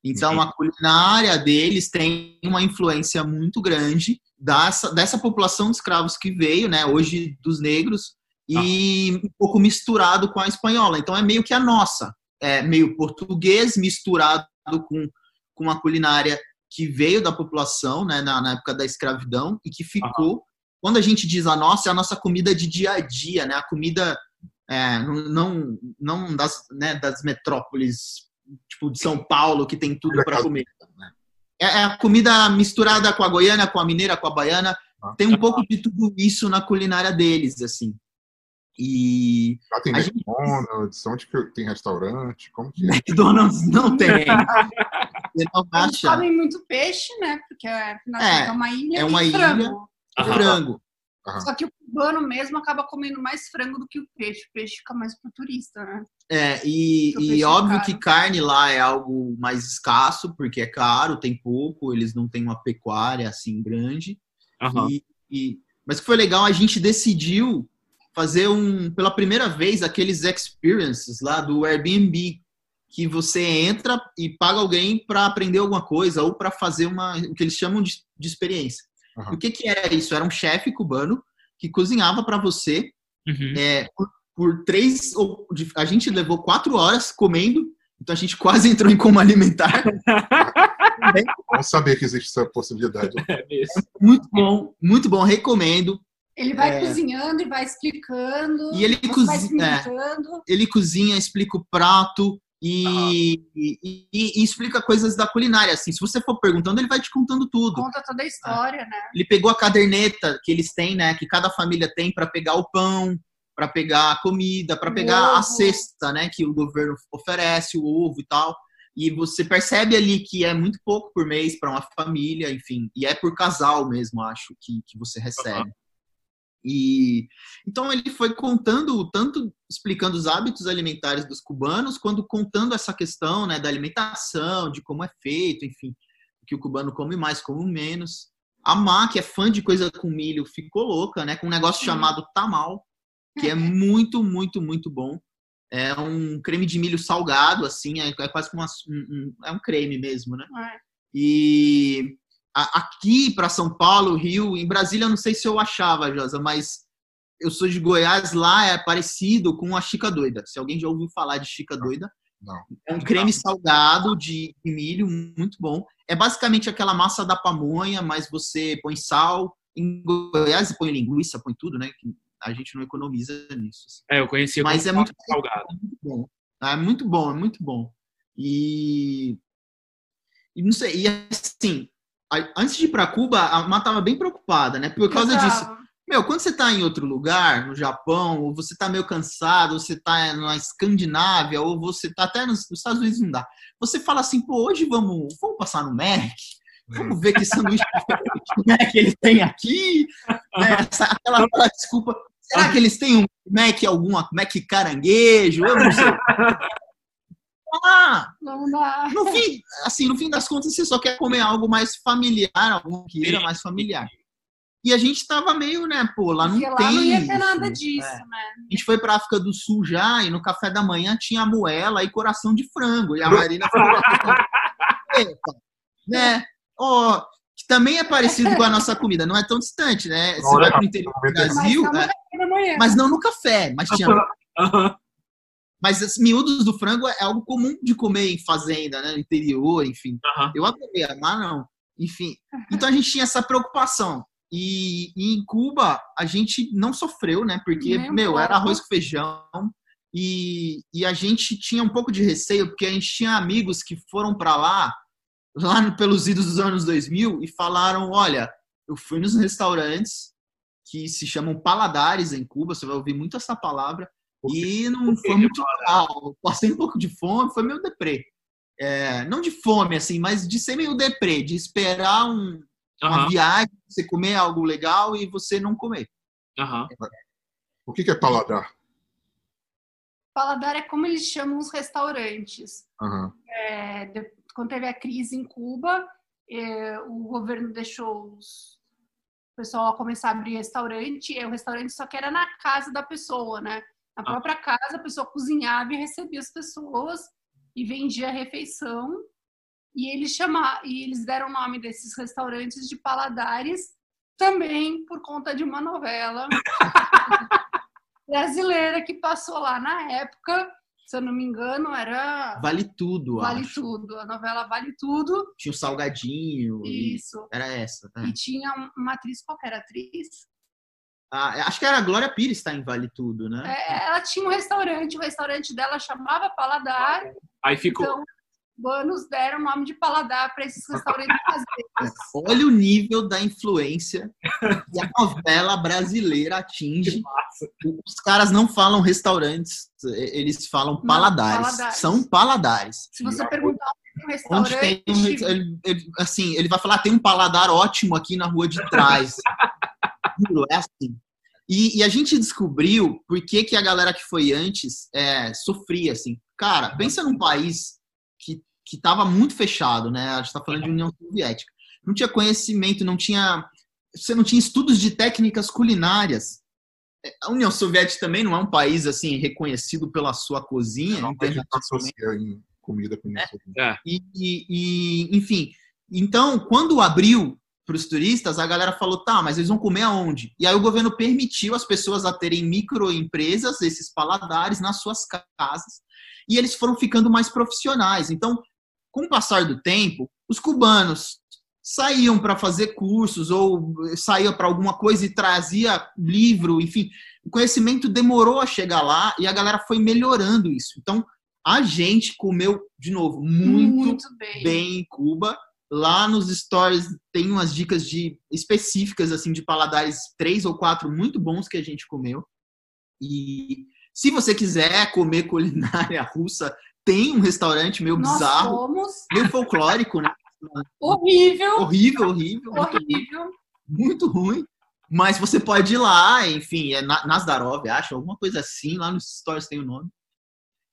Então, a culinária deles tem uma influência muito grande dessa, dessa população de escravos que veio, né, hoje dos negros, e um pouco misturado com a espanhola. Então, é meio que a nossa. É meio português misturado com, com a culinária que veio da população, né, na, na época da escravidão, e que ficou. Quando a gente diz a nossa, é a nossa comida de dia a dia, né, a comida é, não, não, das, né, das metrópoles, tipo de São Paulo, que tem tudo para comer. É, é a comida misturada com a goiana, com a mineira, com a baiana. Tem um pouco de tudo isso na culinária deles, assim. E Lá tem A gente- McDonald's, onde que tem restaurante? Como que é? McDonald's não (laughs) tem. Você não Eles comem muito peixe, né? Porque afinal É, é uma ilha é uma ilha. frango. Aham. frango. Aham. Só que o cubano mesmo acaba comendo mais frango do que o peixe. O peixe fica mais pro turista, né? É, e, e é óbvio caro. que carne lá é algo mais escasso, porque é caro, tem pouco, eles não têm uma pecuária assim grande. Aham. E, e- mas que foi legal, a gente decidiu fazer um, pela primeira vez, aqueles experiences lá do Airbnb, que você entra e paga alguém para aprender alguma coisa ou para fazer uma, o que eles chamam de, de experiência. E O que, que era isso? Era um chefe cubano que cozinhava para você Uhum. é, por, por três. A gente levou quatro horas comendo, então a gente quase entrou em coma alimentar. (laughs) Vamos saber que existe essa possibilidade. É mesmo. Muito bom, muito bom, recomendo. Ele vai É. cozinhando e vai explicando. E ele cozinha- é. Ele cozinha, explica o prato e, e- e- explica coisas da culinária. Assim, se você for perguntando, ele vai te contando tudo. Conta toda a história, né? Ele pegou a caderneta que eles têm, né? Que cada família tem para pegar o pão, para pegar a comida, para pegar a ovo. cesta, né? Que o governo oferece, o ovo e tal. E você percebe ali que é muito pouco por mês para uma família, enfim, e é por casal mesmo, acho, que, que você recebe. E então ele foi contando, tanto explicando os hábitos alimentares dos cubanos, quanto contando essa questão né, da alimentação, de como é feito, enfim, que o cubano come mais, come menos. A Má, que é fã de coisa com milho, ficou louca, né? Com um negócio chamado tamal, que é (laughs) muito, muito, muito bom. É um creme de milho salgado, assim, é, é quase como uma, um, um, é um creme mesmo, né? É. E aqui para São Paulo, Rio, em Brasília, eu não sei se eu achava, Josa, mas eu sou de Goiás, lá é parecido com a Chica Doida. Se alguém já ouviu falar de Chica Doida, Não. é um creme salgado de milho, muito bom. É basicamente aquela massa da pamonha, mas você põe sal. Em Goiás põe linguiça, põe tudo, né? A gente não economiza nisso. assim. É, eu conhecia Mas é muito salgado. É muito bom. É muito bom, é muito bom. E, e não sei, e assim, antes de ir para Cuba, a Má estava bem preocupada, né? Por causa disso. Meu, quando você tá em outro lugar, no Japão, ou você tá meio cansado, ou você tá na Escandinávia, ou você tá até nos, nos Estados Unidos não dá. Você fala assim, pô, hoje vamos, vamos passar no Mac? Vamos ver que sanduíche né, (laughs) que eles têm aqui. Né? Essa- aquela, aquela desculpa. Será que eles têm um Mac alguma Mac caranguejo? Eu não sei. Ah, Não dá. no fim, assim, no fim das contas, você só quer comer algo mais familiar, algo que era mais familiar. E a gente tava meio, né, pô, lá não Porque lá tem não ia ter isso. nada disso, É. né? A gente foi pra África do Sul já e no café da manhã tinha moela e coração de frango. E a Marina falou, (laughs) né? Ó, que também é parecido com a nossa comida, não é tão distante, né? Você vai pro interior do Brasil, Mas não é, no café da manhã. mas não no café, mas tinha Aham. Mas os miúdos do frango é algo comum de comer em fazenda, né? No interior, enfim. Aham. Eu adorei, mas não. Enfim. (laughs) Então a gente tinha essa preocupação. E, e em Cuba a gente não sofreu, né? Porque, Nem meu, era arroz com feijão. E, e a gente tinha um pouco de receio, porque a gente tinha amigos que foram para lá, lá pelos idos dos anos 2000, e falaram: olha, eu fui nos restaurantes que se chamam paladares em Cuba, você vai ouvir muito essa palavra, e não foi muito legal. Passei um pouco de fome, foi meio deprê. É, não de fome, assim, mas de ser meio deprê, de esperar um- uma viagem, você comer algo legal e você não comer. Aham. O que que é paladar? Paladar é como eles chamam os restaurantes. Aham. É, de- quando teve a crise em Cuba, é, o governo deixou os, o pessoal começar a abrir restaurante, e o restaurante só que era na casa da pessoa, né? Na própria casa, a pessoa cozinhava e recebia as pessoas e vendia a refeição. E eles chamaram, e eles deram o nome desses restaurantes de paladares também por conta de uma novela (laughs) brasileira que passou lá na época, se eu não me engano, era Vale tudo, Vale acho. Tudo. A novela Vale Tudo. Tinha o salgadinho. e Isso. Era essa, né? E tinha uma atriz, qualquer atriz. Ah, acho que era a Glória Pires tá em Vale Tudo, né? É, ela tinha um restaurante, o restaurante dela chamava Paladar. Aí ficou. Então, Banos deram o nome de Paladar para esses restaurantes brasileiros. Olha o nível da influência que a novela brasileira atinge. Os caras não falam restaurantes, eles falam paladares. paladares. São paladares. Se você perguntar onde tem um Onde restaurante, tem um, ele, ele- assim, ele vai falar, tem um paladar ótimo aqui na rua de trás. (laughs) Juro, é assim. E, e a gente descobriu por que, que a galera que foi antes é, sofria, assim. Cara, pensa num país que, que tava muito fechado, né? A gente tá falando de União Soviética. Não tinha conhecimento, não tinha... Você não tinha estudos de técnicas culinárias. É, A União Soviética também não é um país, assim, reconhecido pela sua cozinha. Não, associa em comida com isso. E, e- e, enfim, então, quando abriu para os turistas, a galera falou, tá, mas eles vão comer aonde? E aí o governo permitiu as pessoas a terem microempresas, esses paladares, nas suas casas, e eles foram ficando mais profissionais. Então, com o passar do tempo, os cubanos saíam para fazer cursos ou saía para alguma coisa e trazia livro, enfim, o conhecimento demorou a chegar lá e a galera foi melhorando isso. Então, a gente comeu, de novo, muito, muito bem. bem em Cuba. Lá nos stories tem umas dicas de específicas assim de paladares três ou quatro muito bons que a gente comeu. E se você quiser comer culinária (laughs) russa tem um restaurante meio Nós bizarro, fomos. meio folclórico, né? (laughs) Horrível. Horrível, horrível, muito, Horrível. muito ruim. Mas você pode ir lá, enfim, é Na- Nazdarov, acho, alguma coisa assim, lá nos stories tem o nome.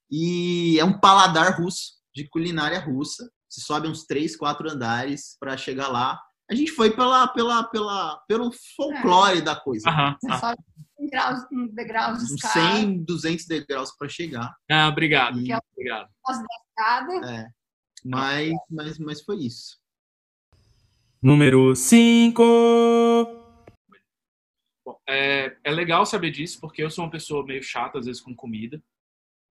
E é um paladar russo, de culinária russa. Você sobe uns três, quatro andares para chegar lá. A gente foi pela, pela, pela, pelo folclore da coisa. Aham. Você sobe um degraus, um degraus de Uns escada. 100, 200 degraus para chegar. Ah, obrigado. E- Obrigado. É. Mas, mas, mas foi isso. Número 5. Bom, é, é legal saber disso, porque eu sou uma pessoa meio chata, às vezes, com comida.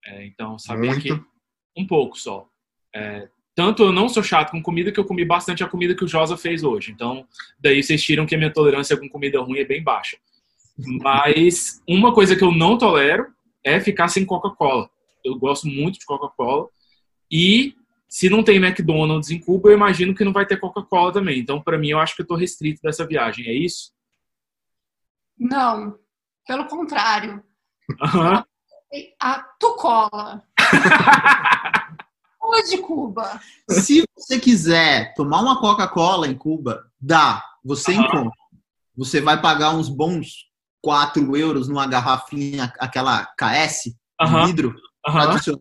É, então, saber Muito. que. Um pouco só. É, tanto eu não sou chato com comida que eu comi bastante a comida que o Josa fez hoje. Então, daí vocês tiram que a minha tolerância com comida ruim é bem baixa. Mas uma coisa que eu não tolero é ficar sem Coca-Cola. Eu gosto muito de Coca-Cola. E se não tem McDonald's em Cuba, eu imagino que não vai ter Coca-Cola também. Então, para mim, eu acho que eu tô restrito dessa viagem. É isso? Não, pelo contrário. Aham. A Tucola. (laughs) Rua de Cuba. Se você quiser tomar uma Coca-Cola em Cuba, dá. Você Aham. encontra. Você vai pagar uns bons 4 euros numa garrafinha, aquela KS, Aham. vidro, tradicional.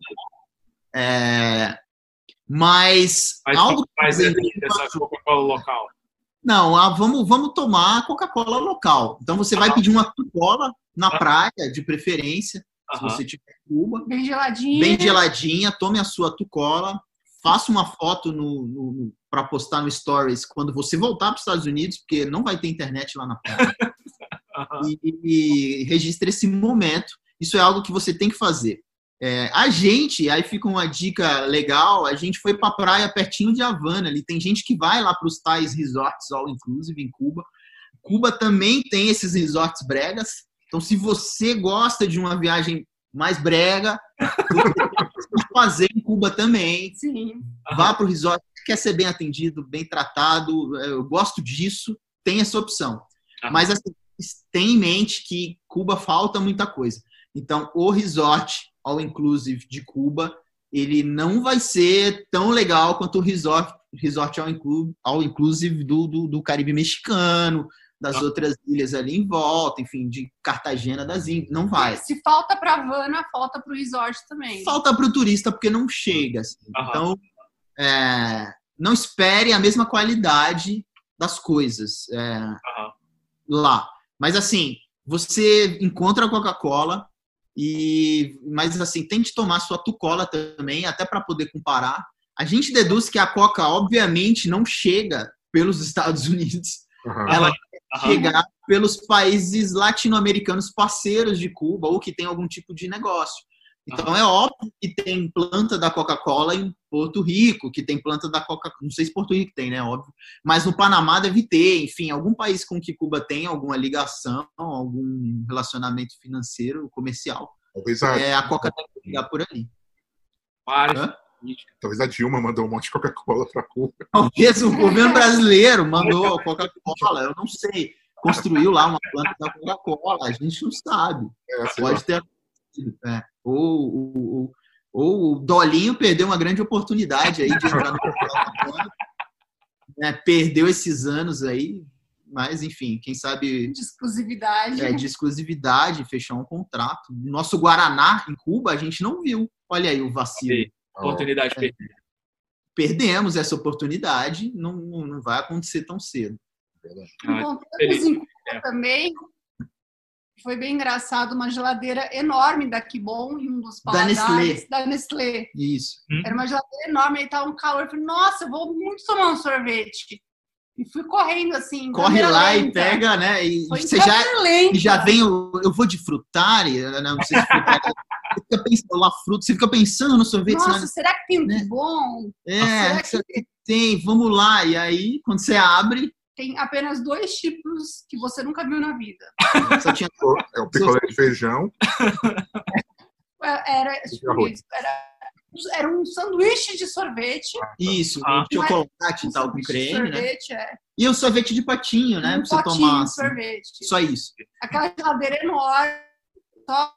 É, mas Mas algo que é dessa Coca-Cola local? Não, ah, vamos, vamos tomar Coca-Cola local. Então você vai pedir uma Coca-Cola na Aham. praia, de preferência, se você tiver em Cuba. Bem geladinha. bem geladinha, tome a sua tucola, faça uma foto no, no, para postar no Stories quando você voltar para os Estados Unidos, porque não vai ter internet lá na praia, (laughs) Aham. e, e registre esse momento. Isso é algo que você tem que fazer. É, a gente, aí fica uma dica legal, a gente foi para a praia pertinho de Havana, ali tem gente que vai lá para os tais resorts all inclusive em Cuba. Cuba também tem esses resorts bregas. Então, se você gosta de uma viagem mais brega, (laughs) fazer em Cuba também. Sim. Vá para o resort, quer ser bem atendido, bem tratado. Eu gosto disso, tem essa opção. Aham. Mas assim, tem em mente que Cuba falta muita coisa. Então, o resort all inclusive de Cuba, ele não vai ser tão legal quanto o resort, resort all inclusive do, do, do Caribe mexicano, das Ah. outras ilhas ali em volta, enfim, de Cartagena das Índias. Não vai. Se falta para Havana, falta para o resort também. Falta para o turista porque não chega. assim. Então, é, não espere a mesma qualidade das coisas é, lá. Mas assim, você encontra a Coca-Cola e, mas assim, tente tomar sua Tucola também, até para poder comparar. A gente deduz que a Coca, obviamente, não chega pelos (laughs) Estados Unidos, Aham. ela Chegar pelos países latino-americanos parceiros de Cuba ou que tem algum tipo de negócio. Então é óbvio que tem planta da Coca-Cola em Porto Rico, que tem planta da Coca, não sei se Porto Rico tem, né, óbvio, mas no Panamá deve ter, enfim, algum país com que Cuba tem alguma ligação, algum relacionamento financeiro, comercial. Talvez, a, É, a Coca deve chegar por ali. Várias Hã? Políticas. talvez a Dilma mandou um monte de Coca-Cola para Cuba. Talvez o governo (laughs) brasileiro mandou Coca-Cola, eu não sei, construiu lá uma planta da Coca-Cola, a gente não sabe. É, lá. Pode ter acontecido. É. Ou, ou, ou, ou o Dolinho perdeu uma grande oportunidade aí de entrar no bacana. né? Perdeu esses anos aí, mas enfim, quem sabe De exclusividade. é, de exclusividade, fechar um contrato. Nosso Guaraná em Cuba a gente não viu. Olha aí o vacilo. Oportunidade É. perdida. Perdemos essa oportunidade, não, não vai acontecer tão cedo. Ah, Encontramos feliz. em Cuba É. também. Foi bem engraçado, uma geladeira enorme da Kibon em um dos Da paladares Nestlé. da Nestlé. Isso. Era uma geladeira enorme, aí tava um calor. Eu falei, nossa, eu vou muito tomar um sorvete. E fui correndo assim. Corre lá e lenta. pega, né? E Foi você já, lenta. E já vem o. Eu vou de frutari, não sei se frutari. Você fica pensando lá, fruta, você fica pensando no sorvete. Nossa, né? será que tem um né? que bom? É, será você tem, vamos lá. E aí, quando você abre, Tem apenas dois tipos que você nunca viu na vida. só tinha. É o picolé de feijão. Era, era, era um sanduíche de sorvete. Isso, Ah. um chocolate um e tal, com creme, né? sorvete, é. E o sorvete de patinho, né? um Pra você tomar. de assim. sorvete. Só isso. Aquela geladeira enorme, só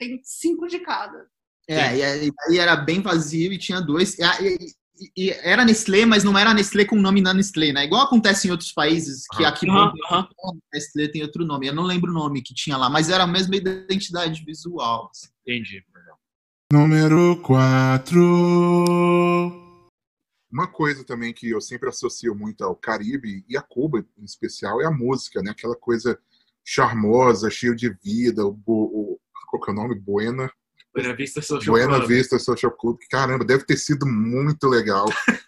tem cinco de cada. É, e aí, era bem vazio e tinha dois. E, e- e era Nestlé, mas não era Nestlé com o nome da Nestlé, né? Igual acontece em outros países, que aqui outro nome, Nestlé tem outro nome. Eu não lembro o nome que tinha lá, mas era a mesma identidade visual. assim. Entendi. Número 4. Uma coisa também que eu sempre associo muito ao Caribe e a Cuba em especial é a música, né? Aquela coisa charmosa, cheia de vida, o, o qual que é o nome? Buena, Buena Vista Social Buena Club. Vista Social Club. que, Caramba, deve ter sido muito legal,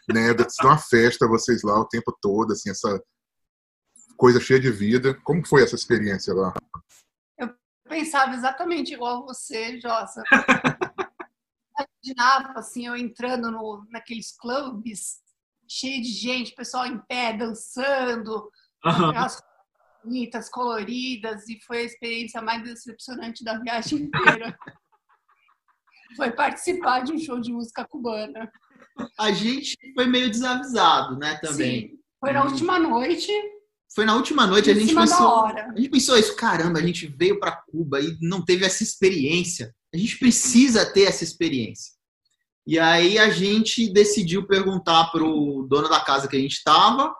né? Deve ser uma festa vocês lá o tempo todo, assim, essa coisa cheia de vida. Como foi essa experiência lá? pensava exatamente igual você, Jossa. (laughs) Imaginava, assim, eu entrando no, naqueles clubes, cheio de gente, pessoal em pé, dançando, roupas bonitas, coloridas, e foi a experiência mais decepcionante da viagem inteira. (laughs) foi participar de um show de música cubana. A gente foi meio desavisado, né, também. Sim, foi na Hum. última noite, Foi na última noite, a gente pensou. A gente pensou isso, caramba, a gente veio para Cuba e não teve essa experiência. A gente precisa ter essa experiência. E aí a gente decidiu perguntar pro dono da casa que a gente estava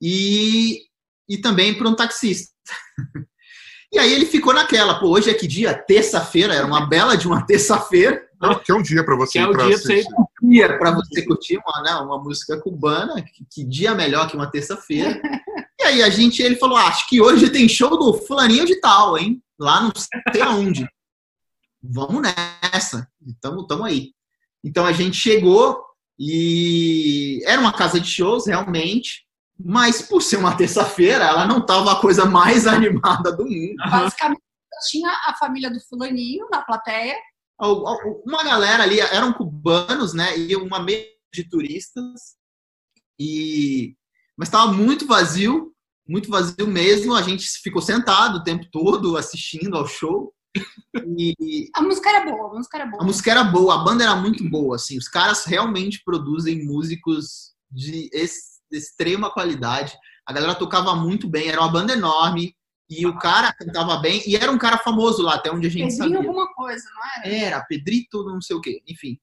e, e também para um taxista. (laughs) E aí ele ficou naquela, pô, hoje é que dia? Terça-feira, era uma bela de uma terça-feira, Que é um dia para você Que é ir o pra dia pra você ir assistir. dia para você curtir uma, né, uma música cubana, que, que dia melhor que uma terça-feira. E aí a gente, ele falou, ah, acho que hoje tem show do fulaninho de tal, hein? Lá não sei aonde. Vamos nessa. Tamo, tamo aí. Então a gente chegou e era uma casa de shows, realmente. Mas por ser uma terça-feira, ela não tava a coisa mais (laughs) animada do mundo. Basicamente, tinha a família do fulaninho na plateia, uma galera ali eram cubanos, né? E uma meia de turistas. E mas estava muito vazio, muito vazio mesmo. A gente ficou sentado o tempo todo assistindo ao show. E (laughs) a música era boa, a música era boa. a música era boa, a banda era muito boa, assim. Os caras realmente produzem músicos de ex- extrema qualidade. A galera tocava muito bem, era uma banda enorme e o cara cantava bem e era um cara famoso lá, até onde a gente Pedrinho sabia. alguma coisa, não era? Era, Pedrito, não sei o quê. Enfim,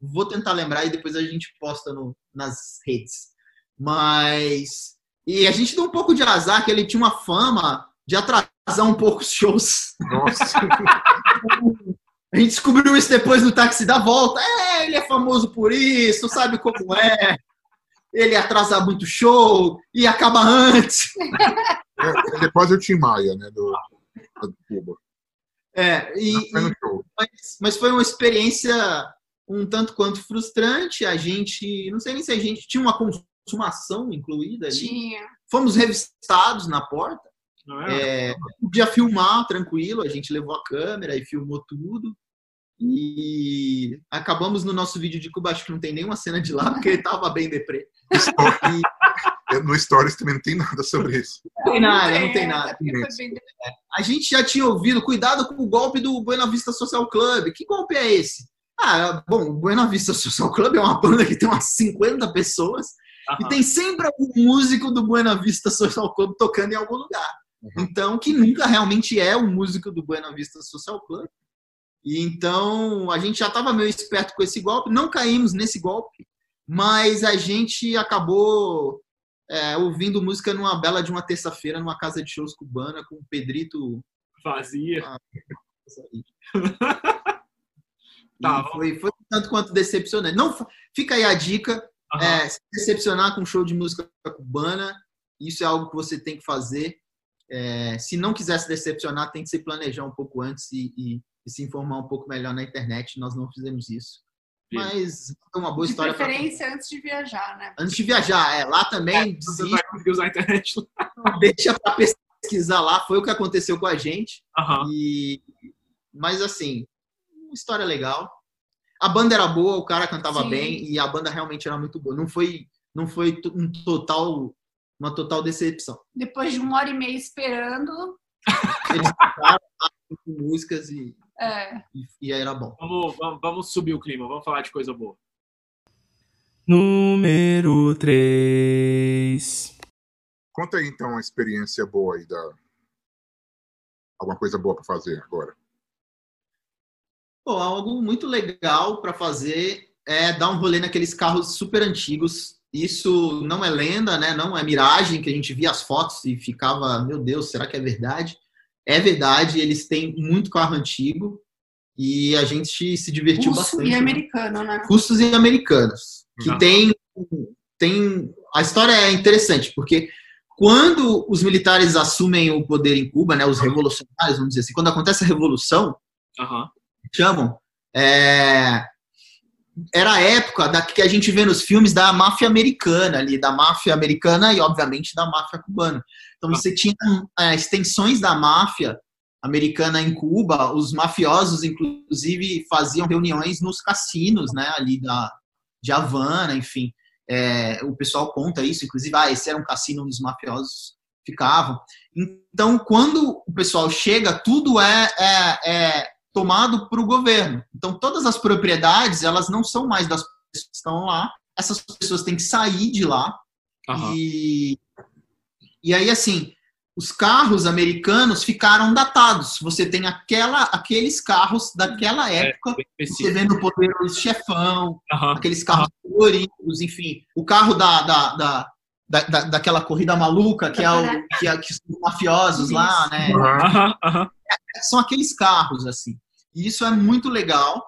vou tentar lembrar e depois a gente posta no, nas redes. Mas. E a gente deu um pouco de azar, que ele tinha uma fama de atrasar um pouco os shows. Nossa, (laughs) A gente descobriu isso depois no táxi da volta. É, ele é famoso por isso, sabe como é. Ele atrasa muito show e acaba antes. é, depois eu Tim Maia, né, do, do Cuba. É, e, e- mas, mas foi uma experiência um tanto quanto frustrante. A gente, não sei nem se a gente tinha uma consumação incluída ali. Tinha. Fomos revistados na porta. Não é? É, podia filmar tranquilo, a gente levou a câmera e filmou tudo. E acabamos no nosso vídeo de Cuba, acho que não tem nenhuma cena de lá, porque ele tava bem deprê. E No Stories também não tem nada sobre isso. não tem nada, não É, tem nada. porque foi bem A gente já tinha ouvido, cuidado com o golpe do Buena Vista Social Club. Que golpe é esse? Ah, bom, o Buena Vista Social Club é uma banda que tem umas 50 pessoas e Aham. tem sempre algum músico do Buena Vista Social Club tocando em algum lugar. Uhum. Então, que nunca realmente é um músico do Buena Vista Social Club. E então, a gente já estava meio esperto com esse golpe, não caímos nesse golpe, mas a gente acabou é, ouvindo música numa bela de uma terça-feira, numa casa de shows cubana, com o Pedrito. Vazia. (laughs) E Tá, foi, foi tanto quanto decepcionante. Não, fica aí a dica: Aham. é, se decepcionar com um show de música cubana, isso é algo que você tem que fazer. É, se não quiser se decepcionar, tem que se planejar um pouco antes e, e- e se informar um pouco melhor na internet. Nós não fizemos isso. Mas é uma boa De história pra preferência antes de viajar, né? Antes de viajar, é, lá também Você desiste, vai conseguir usar a internet. (laughs) deixa para pesquisar lá. Foi o que aconteceu com a gente. Aham. E, mas assim, uma história legal. A banda era boa, o cara cantava Sim. bem e a banda realmente era muito boa. Não foi, não foi um total, uma total decepção. Depois de uma hora e meia esperando, Eles cantaram com músicas e, é, e, e era bom. Vamos, vamos, vamos subir o clima, vamos falar de coisa boa. Número 3. Conta aí então uma experiência boa aí da. Alguma coisa boa para fazer agora. Pô, algo muito legal para fazer é dar um rolê naqueles carros super antigos. Isso não é lenda, né? Não é miragem que a gente via as fotos e ficava, meu Deus, será que é verdade? É verdade, eles têm muito carro antigo e a gente se divertiu Russo bastante. e né? americano, né? Russos e americanos, que tem tem a história é interessante porque quando os militares assumem o poder em Cuba, né, os revolucionários, vamos dizer assim, quando acontece a revolução, chamam, é, era a época da, que a gente vê nos filmes da máfia americana ali, da máfia americana e, obviamente, da máfia cubana. Então você tinha é, extensões da máfia americana em Cuba, os mafiosos, inclusive, faziam reuniões nos cassinos, né, ali da, de Havana, enfim. É, o pessoal conta isso, inclusive, ah, esse era um cassino onde os mafiosos ficavam. Então, quando o pessoal chega, tudo é, é, é tomado para o governo. Então, todas as propriedades, elas não são mais das pessoas que estão lá. Essas pessoas têm que sair de lá. Aham. E, e aí, assim, os carros americanos ficaram datados. Você tem aquela, aqueles carros daquela época. Bem Você vê no Poderoso Chefão, Aham. aqueles carros coloridos, enfim. O carro da, da, da, da, da- daquela corrida maluca, que é o que, é, que são os mafiosos lá, né? Aham. Aham. são aqueles carros, assim. E isso é muito legal.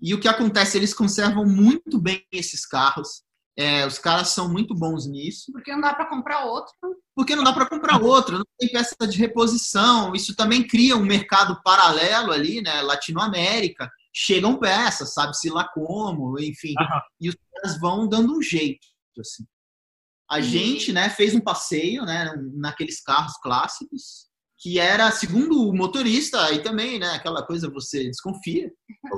E o que acontece, eles conservam muito bem esses carros. É, os caras são muito bons nisso, Porque não dá para comprar outro. porque não dá para comprar outro, não tem peça de reposição. Isso também cria um mercado paralelo ali, né? Latinoamérica. Chegam peças, sabe-se lá como, enfim. Aham. E os caras vão dando um jeito, assim. A gente, né, fez um passeio, né, naqueles carros clássicos, que era, segundo o motorista, aí também, né, aquela coisa você desconfia,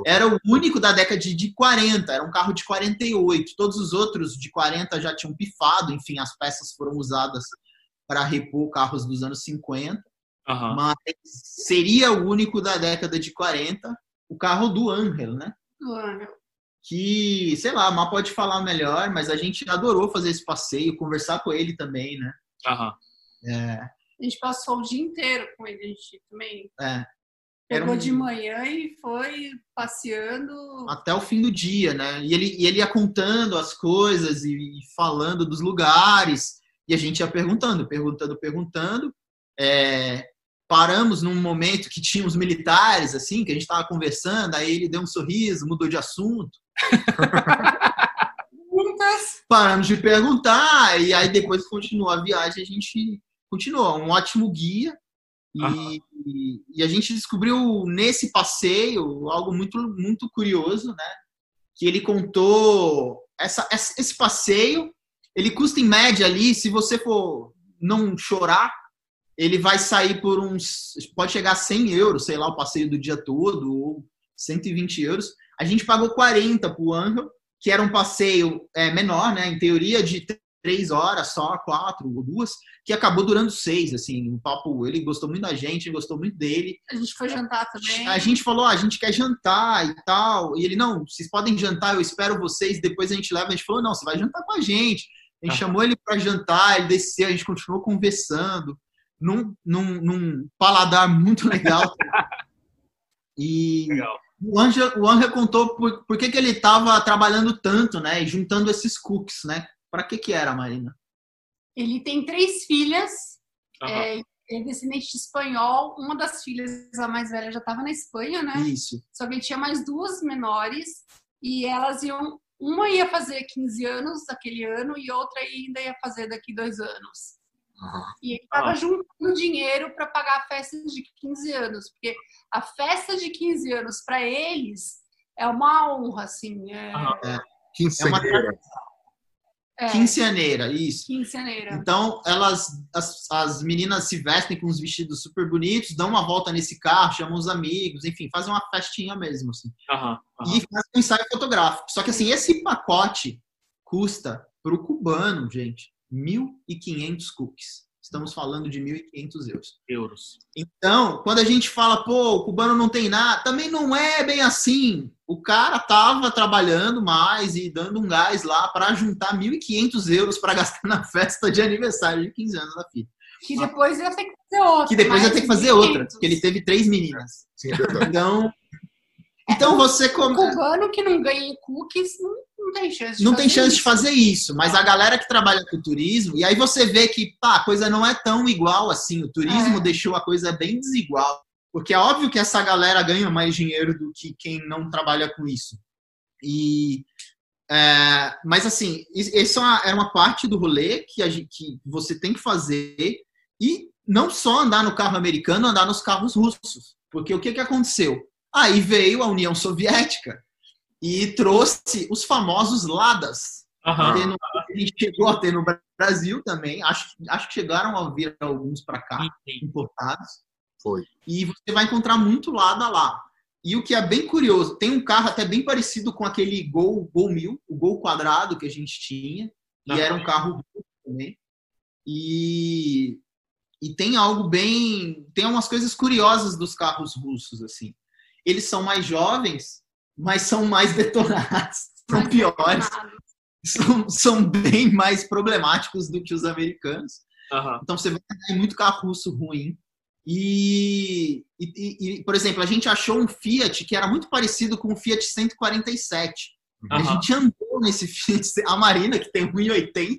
era o único da década de, de 40, era um carro de 48. Todos os outros de 40 já tinham pifado, enfim, as peças foram usadas para repor carros dos anos 50, Aham. mas seria o único da década de 40, o carro do Angel, né? que, sei lá, mal pode falar melhor, mas a gente adorou fazer esse passeio, conversar com ele também, né? Aham. É, A gente passou o dia inteiro com ele, a gente também é, pegou um- de manhã e foi passeando. até o fim do dia, né? E ele, e ele ia contando as coisas e, falando dos lugares, e a gente ia perguntando, perguntando, perguntando. É, paramos num momento que tinha militares, assim, que a gente estava conversando, aí ele deu um sorriso, mudou de assunto. (laughs) Paramos de perguntar, e aí depois continuou a viagem, a gente continuou. Um ótimo guia. E, e- e a gente descobriu nesse passeio algo muito, muito curioso, né? Que ele contou essa, esse passeio, ele custa em média ali, se você for não chorar, ele vai sair por uns. Pode chegar a 100 euros, sei lá, o passeio do dia todo, ou 120 euros. A gente pagou 40 pro Angel, que era um passeio é, menor, né? Em teoria de três horas só, quatro ou duas, que acabou durando seis, assim, um papo, ele gostou muito da gente, gostou muito dele. A gente foi jantar também. A gente falou, ah, a gente quer jantar e tal, e ele, não, vocês podem jantar, eu espero vocês, depois a gente leva, a gente falou, não, você vai jantar com a gente. A gente Ah. chamou ele para jantar, ele desceu, a gente continuou conversando, num, num, num paladar muito legal. (laughs) E Legal. o Anja, o Anja contou por, por que, que ele estava trabalhando tanto, né? E juntando esses cookies, né? Para que que era, Marina? Ele tem três filhas. Aham. É, ele é descendente de espanhol. Uma das filhas, a mais velha, já estava na Espanha, né? Isso. Só que ele tinha mais duas menores. E elas iam. Uma ia fazer 15 anos daquele ano e outra ainda ia fazer daqui dois anos. Aham. E ele estava Ah. juntando dinheiro para pagar a festa de 15 anos, porque a festa de 15 anos para eles é uma honra, assim, é, Aham. Quinceañera. É Quinceaneira, isso. quinceaneira. Então, elas, as, as meninas se vestem com uns vestidos super bonitos, dão uma volta nesse carro, chamam os amigos, enfim, fazem uma festinha mesmo, assim. Aham. Aham. E fazem um ensaio fotográfico. Só que, assim, esse pacote custa pro cubano, gente, 1.500 cookies. Estamos falando de 1.500 euros. Euros. Então, quando a gente fala, pô, o cubano não tem nada, também não é bem assim. O cara tava trabalhando mais e dando um gás lá para juntar 1.500 euros para gastar (laughs) na festa de aniversário de 15 anos da filha. Que depois ia ter que fazer outra. Que depois ia ter que fazer 500. outra, porque ele teve três meninas. Sim, é. Então, Então você come... Cubano que não ganha em cookies não, não tem chance de não fazer tem chance de isso. fazer isso, mas a galera que trabalha com turismo, e aí você vê que pá, a coisa não é tão igual assim. O turismo É. deixou a coisa bem desigual. Porque é óbvio que essa galera ganha mais dinheiro do que quem não trabalha com isso. E, é, mas assim, is- isso é uma- era uma parte do rolê que, a gente, que você tem que fazer e não só andar no carro americano, andar nos carros russos. Porque o que, que aconteceu? Aí veio a União Soviética e trouxe os famosos Ladas. Aham. Tendo- a gente chegou a ter no Brasil também. Acho, acho que chegaram a vir alguns para cá, Sim. importados. Foi. E você vai encontrar muito Lada lá. E o que é bem curioso, tem um carro até bem parecido com aquele Gol, Gol 1000, o Gol quadrado que a gente tinha. E Aham. era um carro russo também. E, e tem algo bem. Tem umas coisas curiosas dos carros russos, assim. Eles são mais jovens, mas são mais (laughs) detonados, são Mas piores, são, são bem mais problemáticos do que os americanos. Aham. Então você vai ter muito carro russo ruim. E, e- e- por exemplo, a gente achou um Fiat que era muito parecido com o Fiat 147. A Aham. gente andou nesse Fiat, (laughs) a Marina, que tem 1,80,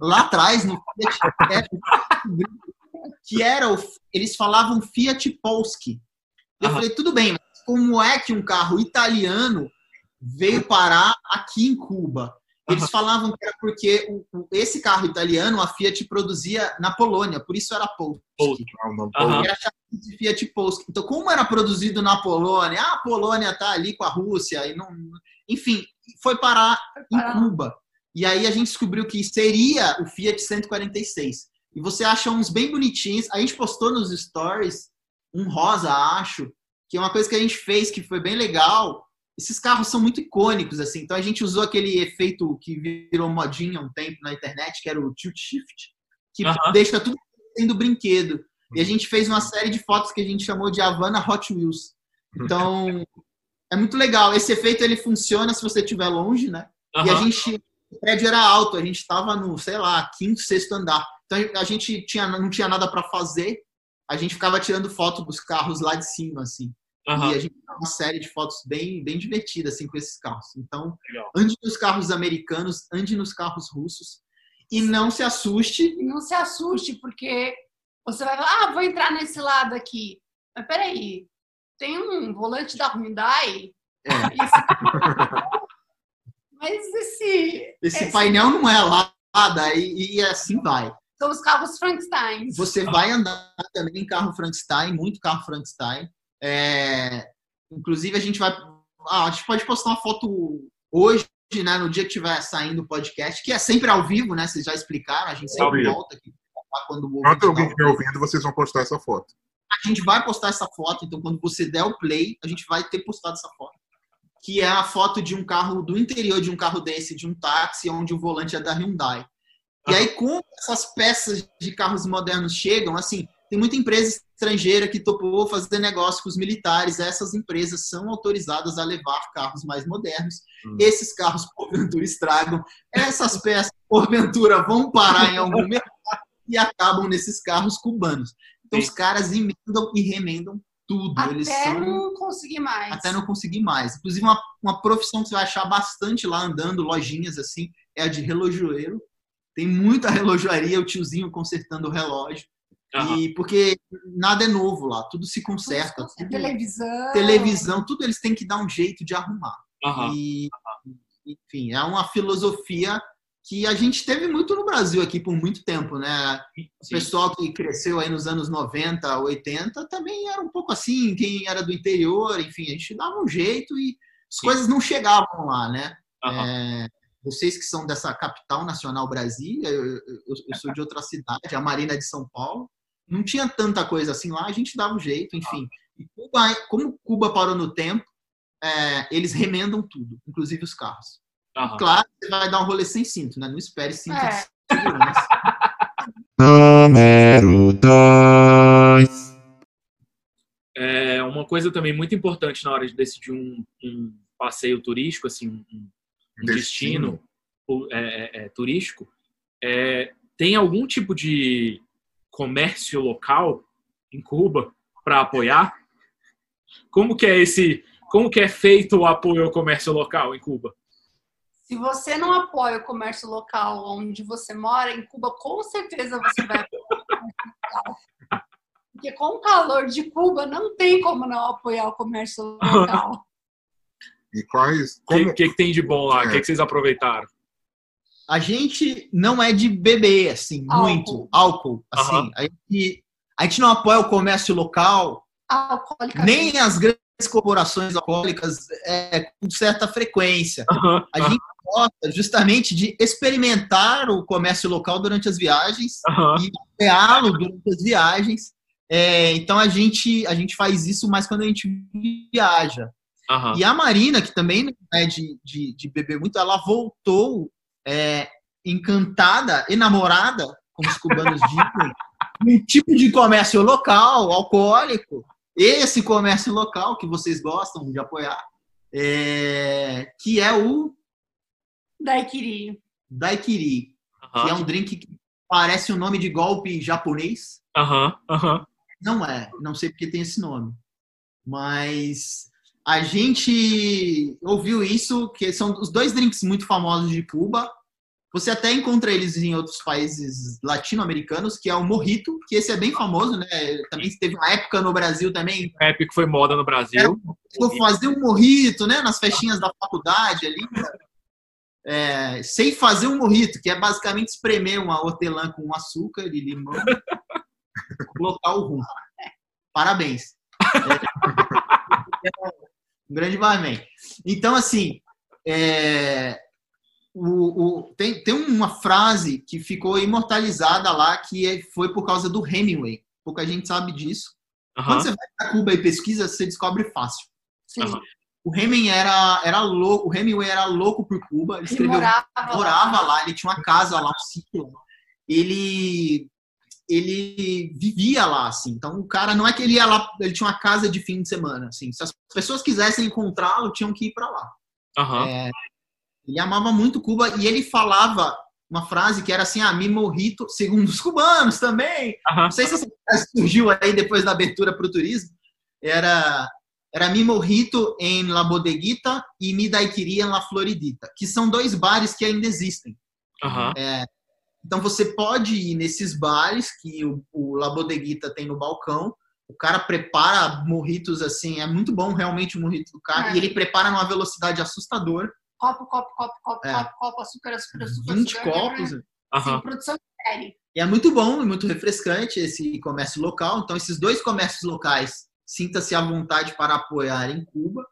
lá atrás, no Fiat, (laughs) que era o, eles falavam Fiat Polski. Eu Aham. falei, tudo bem, mas como é que um carro italiano veio parar aqui em Cuba? Eles falavam que era porque o- o- esse carro italiano, a Fiat produzia na Polônia, por isso era Polski. Polski. Não, não, Aham. Era chamado de Fiat Polski. Então, como era produzido na Polônia, ah, a Polônia tá ali com a Rússia, e não, enfim, foi parar em. Cuba. E aí a gente descobriu que seria o Fiat 146. E você acha uns bem bonitinhos. A gente postou nos stories um rosa, acho, que é uma coisa que a gente fez que foi bem legal. Esses carros são muito icônicos, assim. Então a gente usou aquele efeito que virou modinha um tempo na internet, que era o tilt shift, que Aham. deixa tudo sendo brinquedo. E a gente fez uma série de fotos que a gente chamou de Havana Hot Wheels. Então, é muito legal. Esse efeito ele funciona se você estiver longe, né? E a gente, o prédio era alto, a gente estava no, sei lá, quinto, sexto andar. Então a gente tinha, não tinha nada para fazer, a gente ficava tirando foto dos carros lá de cima, assim. E Aham. a gente tem uma série de fotos bem, bem divertidas, assim, com esses carros. Então, Legal. ande nos carros americanos, ande nos carros russos. E não se assuste. E não se assuste, porque você vai falar, ah, vou entrar nesse lado aqui. Mas peraí, tem um volante da Hyundai? É. (laughs) Esse- Mas esse... Esse esse- painel não é lá, e, e assim vai. São os carros Frankenstein. Você vai andar também em carro Frankenstein, muito carro Frankenstein. É, inclusive, a gente vai. Ah, a gente pode postar uma foto hoje, né? No dia que estiver saindo o podcast, que é sempre ao vivo, né? Vocês já explicaram, a gente sempre volta aqui quando o Enquanto alguém estiver ouvindo, vocês vão postar essa foto. A gente vai postar essa foto, então quando você der o play, a gente vai ter postado essa foto. Que é a foto de um carro, do interior de um carro desse, de um táxi, onde o volante é da Hyundai. E aí, como essas peças de carros modernos chegam, assim, tem muita empresa estrangeira que topou fazer negócio com os militares. Essas empresas são autorizadas a levar carros mais modernos. Hum. Esses carros, (laughs) porventura, estragam. Essas peças, porventura, vão parar em algum (laughs) mercado e acabam nesses carros cubanos. Então, Sim. os caras emendam e remendam tudo. Eles Até são não conseguir mais. até não conseguir mais. Inclusive, uma, uma profissão que você vai achar bastante lá andando, lojinhas assim, é a de relojoeiro. Tem muita (laughs) relojoaria, o tiozinho consertando o relógio. Aham. E porque nada é novo lá, tudo se conserta. Tudo- tudo- Televisão. televisão, tudo eles têm que dar um jeito de arrumar. Aham. E, enfim, é uma filosofia que a gente teve muito no Brasil aqui por muito tempo, né? O pessoal que cresceu aí nos anos 90, 80, também era um pouco assim, quem era do interior, enfim, a gente dava um jeito e as Sim. coisas não chegavam lá, né? Aham. É, vocês que são dessa capital nacional Brasília, eu, eu- eu sou de outra cidade, a Marina é de São Paulo, não tinha tanta coisa assim lá, a gente dava um jeito, enfim. E Cuba, como Cuba parou no tempo, é, eles remendam tudo, inclusive os carros. Aham. Claro, você vai dar um rolê sem cinto, né? Não espere cinto É. de segurança. Número 2. É uma coisa também muito importante na hora de decidir um, um passeio turístico, assim, um, um destino, o- é, é, é, turístico, é, tem algum tipo de comércio local em Cuba para apoiar? Como que é esse como que é feito o apoio ao comércio local em Cuba? Se você não apoia o comércio local onde você mora, em Cuba, com certeza você vai apoiar o comércio local. Porque com o calor de Cuba, não tem como não apoiar o comércio local. E quais. O Como, que, que, que tem de bom lá? O É. que, que vocês aproveitaram? A gente não é de beber, assim, Álcool. muito. Álcool, assim. A, gente, a gente não apoia o comércio local, nem as grandes corporações alcoólicas é, com certa frequência. A gente gosta justamente de experimentar o comércio local durante as viagens e apoiá-lo durante as viagens. É, então a gente, a gente faz isso mais quando a gente viaja. E a Marina, que também não é de, de, de beber muito, ela voltou é, encantada, enamorada, como os cubanos dizem, (laughs) um tipo de comércio local, alcoólico. Esse comércio local que vocês gostam de apoiar, é, que é o Daiquiri. Daiquiri, que é um drink que parece um nome de golpe japonês. aham, aham. Não é, não sei porque tem esse nome. Mas a gente ouviu isso, que são os dois drinks muito famosos de Cuba. Você até encontra eles em outros países latino-americanos, que é o mojito, que esse é bem famoso, né? Também teve uma época no Brasil também, Épico foi moda no Brasil. vou fazer um mojito, né? Nas festinhas da faculdade ali. É, sem fazer um mojito, que é basicamente espremer uma hortelã com açúcar e limão, (laughs) colocar o rum. Parabéns. É, (laughs) um grande barman. Então, assim, é, o, o- tem, tem uma frase que ficou imortalizada lá, que é- foi por causa do Hemingway. Pouca gente sabe disso. Quando Aham, você vai para Cuba e pesquisa, você descobre fácil. Sim. Aham. O Hemingway era, era louco, o Hemingway era louco por Cuba, ele Ele escreveu, morava, morava lá, ele tinha uma casa lá, um sítio. lá. Ele ele vivia lá, assim. Então o cara não é que ele ia lá, ele tinha uma casa de fim de semana, assim. Se as pessoas quisessem encontrá-lo, tinham que ir para lá. aham. É, ele amava muito Cuba e ele falava uma frase que era assim, ah, mi morrito, segundo os cubanos também, aham. não sei se essa frase surgiu aí depois da abertura para o turismo. Era, era Mi Morrito em La Bodeguita e Mi Daiquiri em La Floridita, que são dois bares que ainda existem. aham. Então você pode ir nesses bares que o, o La Bodeguita tem no balcão. O cara prepara morritos assim, é muito bom realmente o morrito do cara. É. E ele prepara numa velocidade assustadora. Copo, copo, copo, copo, É. copo, copo, açúcar, açúcar, açúcar. 20 açúcar, copos. Sim, aham. produção de série. E é muito bom e muito refrescante esse comércio local. Então, esses dois comércios locais, sinta-se à vontade para apoiar em Cuba.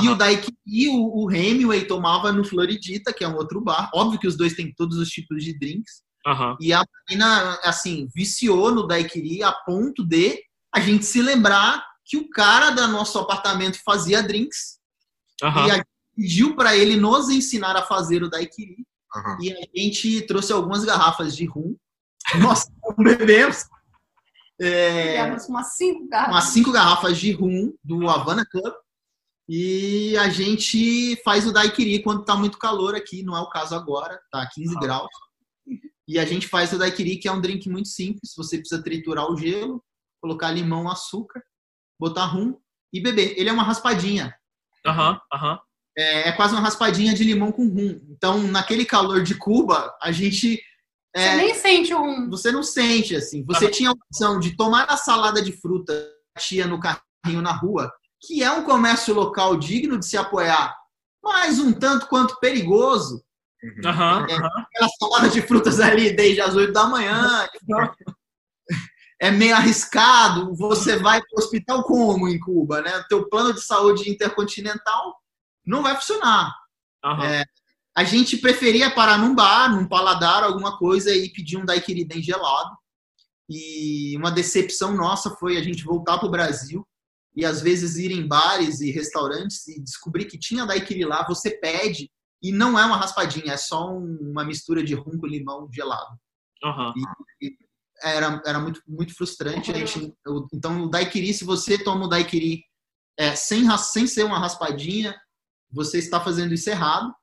E o Daiki e o, o Hemingway tomava no Floridita, que é um outro bar. Óbvio que os dois têm todos os tipos de drinks. Aham. E a menina, assim, viciou no Daiquiri a ponto de a gente se lembrar que o cara do nosso apartamento fazia drinks. Aham. E a gente pediu para ele nos ensinar a fazer o Daiquiri. Aham. E a gente trouxe algumas garrafas de rum. (laughs) Nós não bebemos. É, Tivemos umas cinco garrafas. umas cinco garrafas de rum do Havana Club. E a gente faz o daiquiri quando tá muito calor aqui, não é o caso agora, tá 15 Ah. graus. E a gente faz o daiquiri, que é um drink muito simples, você precisa triturar o gelo, colocar limão, açúcar, botar rum e beber. Ele é uma raspadinha. Aham. Aham. É, é quase uma raspadinha de limão com rum. Então, naquele calor de Cuba, a gente Você é, nem sente um. você não sente assim. Você Aham. tinha a opção de tomar a salada de fruta que tinha no carrinho na rua, que é um comércio local digno de se apoiar, mas um tanto quanto perigoso. Uhum. É. Aquela salada de frutas ali desde as 8 da manhã. (laughs) é meio arriscado. Você vai para o hospital como em Cuba, né? Teu plano de saúde intercontinental não vai funcionar. Aham. É, A gente preferia parar num bar, num paladar, alguma coisa e pedir um daiquiri bem gelado. E uma decepção nossa foi a gente voltar para o Brasil e às vezes ir em bares e restaurantes e descobrir que tinha daiquiri lá, você pede e não é uma raspadinha, é só um- uma mistura de rum com limão gelado. Aham. Era, era muito, muito frustrante. A gente, então, o daiquiri, se você toma o daiquiri é, sem, sem ser uma raspadinha, você está fazendo isso errado,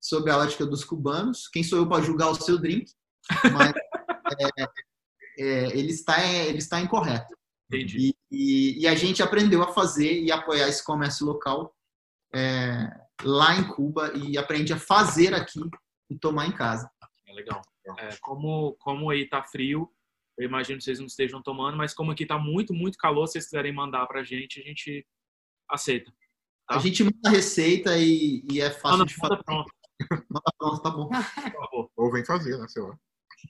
sob a ótica dos cubanos. Quem sou eu para julgar o seu drink? Mas é, é, ele, está, ele está incorreto. Entendi. E, e, e a gente aprendeu a fazer e apoiar esse comércio local é, lá em Cuba e aprende a fazer aqui e tomar em casa. É legal. É, como, como aí tá frio, eu imagino que vocês não estejam tomando, mas como aqui tá muito, muito calor, se vocês quiserem mandar pra gente, a gente aceita. Tá. A gente manda a receita e, e é fácil Manda, de (laughs) manda fazer. pronto, Manda pronto, tá bom. Ou vem fazer, né? Sei lá.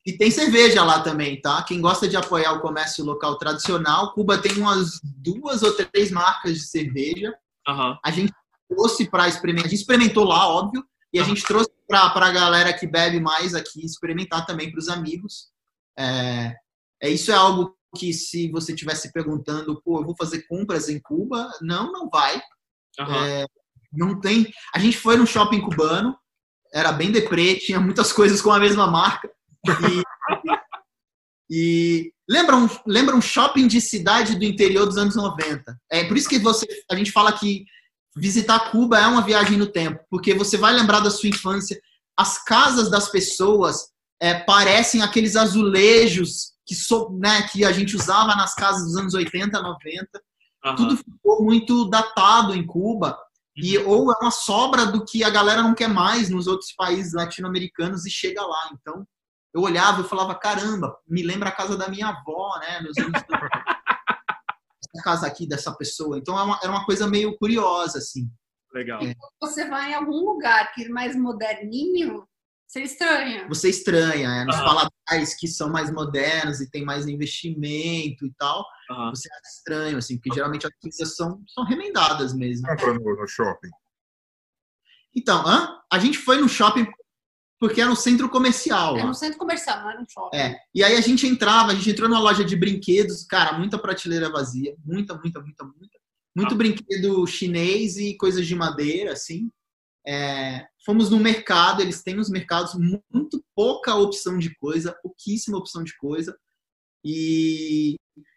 E tem cerveja lá também, tá? Quem gosta de apoiar o comércio local tradicional, Cuba tem umas duas ou três marcas de cerveja. Aham. A gente trouxe para experimentar, a gente experimentou lá, óbvio, e a gente trouxe para a galera que bebe mais aqui experimentar também para os amigos. É, é, isso é algo que se você estivesse perguntando, pô, eu vou fazer compras em Cuba, não, não vai. Aham. É, não tem. A gente foi no shopping cubano, era bem deprê, tinha muitas coisas com a mesma marca. E, (laughs) e lembra, um, lembra um shopping de cidade do interior dos anos 90. É por isso que você, a gente fala que visitar Cuba é uma viagem no tempo, porque você vai lembrar da sua infância. As casas das pessoas é, parecem aqueles azulejos que, so, né, que a gente usava nas casas dos anos 80, 90 aham. tudo ficou muito datado em Cuba e ou é uma sobra do que a galera não quer mais nos outros países latino-americanos e chega lá. Então, eu olhava e falava, caramba, me lembra a casa da minha avó, né? Meus anos (laughs) essa casa aqui dessa pessoa. Então, é uma, era uma coisa meio curiosa, assim. Legal. É. Você vai em algum lugar que é mais moderninho, você estranha. Você estranha, né? Nos Aham. paladares que são mais modernos e tem mais investimento e tal, Aham. você acha estranho, assim, porque geralmente as coisas são, são remendadas mesmo. Compra no, no shopping. Então, hã? a gente foi no shopping porque era um centro comercial. Lá. no centro comercial, não é no shopping. É. E aí a gente entrava, a gente entrou numa loja de brinquedos, cara, muita prateleira vazia, muita, muita, muita, muita. Muito Ah. brinquedo chinês e coisas de madeira, assim. É, fomos no mercado, eles têm nos mercados muito pouca opção de coisa, pouquíssima opção de coisa. E,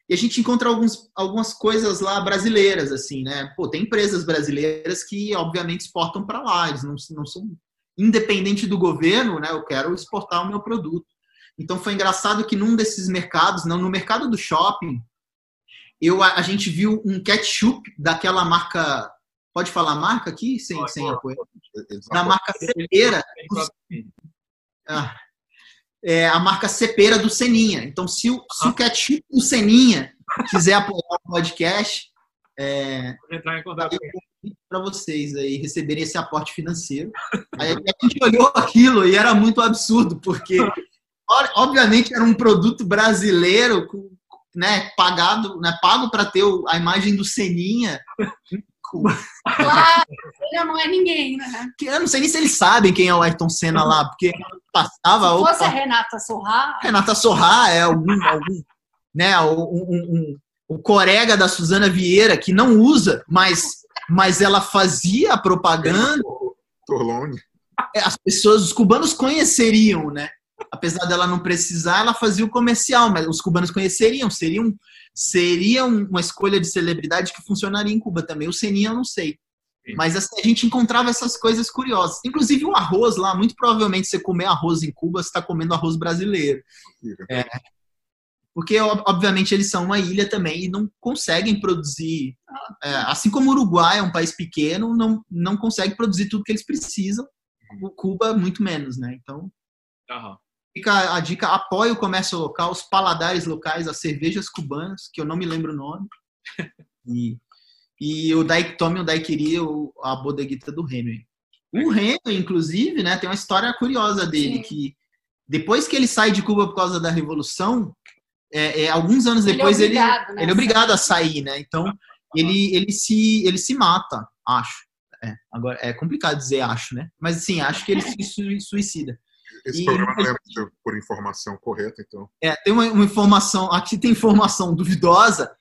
e a gente encontra alguns, algumas coisas lá brasileiras, assim, né? Pô, tem empresas brasileiras que, obviamente, exportam para lá, eles não, não são independente do governo, né? Eu quero exportar o meu produto. Então foi engraçado que num desses mercados, não no mercado do shopping, eu a, a gente viu um ketchup daquela marca, pode falar a marca aqui sem Pode, sem apoio, da marca Cepera, ah, é a marca Cepera do Seninha. Então se o, se o ketchup do Seninha quiser apoiar o podcast, é, entrar em contato com ele. Para vocês aí receberem esse aporte financeiro. Aí a gente olhou aquilo e era muito absurdo, porque obviamente era um produto brasileiro, né, pagado, né, pago para ter a imagem do Seninha. Claro, ele não é ninguém, né? Eu não sei nem se eles sabem quem é o Ayrton Senna lá, porque passava Se opa, fosse a Renata Sorra, Renata Sorra é algum, algum né, um, um- um- o corega da Suzana Vieira que não usa, mas mas ela fazia a propaganda (laughs) Torlone. é, as pessoas, os cubanos conheceriam, né? Apesar dela não precisar, ela fazia o comercial, mas os cubanos conheceriam, seriam seria um- uma escolha de celebridade que funcionaria em Cuba também. O Seninha eu não sei. Sim. Mas assim, a gente encontrava essas coisas curiosas. Inclusive o arroz lá, muito provavelmente você comer arroz em Cuba, você está comendo arroz brasileiro. Porque, ob- obviamente, eles são uma ilha também e não conseguem produzir. é, assim como o Uruguai é um país pequeno, não, não consegue produzir tudo que eles precisam. O Cuba, muito menos, né? Então, Aham. fica a dica: apoie o comércio local, os paladares locais, as cervejas cubanas, que eu não me lembro o nome. (laughs) E, e o Daik, tome o Daiquiri, a bodeguita do Hemingway. O Hemingway, inclusive, né, tem uma história curiosa dele, Sim. que depois que ele sai de Cuba por causa da Revolução, é, é, alguns anos Ele é depois ele, obrigado, né, ele é obrigado a sair, né? Então ele, ele, se, ele se mata, acho. É, agora é complicado dizer acho, né? Mas sim, acho que ele se sui- suicida. Esse E- programa não é por- informação correta, então. É, tem uma, uma informação, aqui tem informação duvidosa,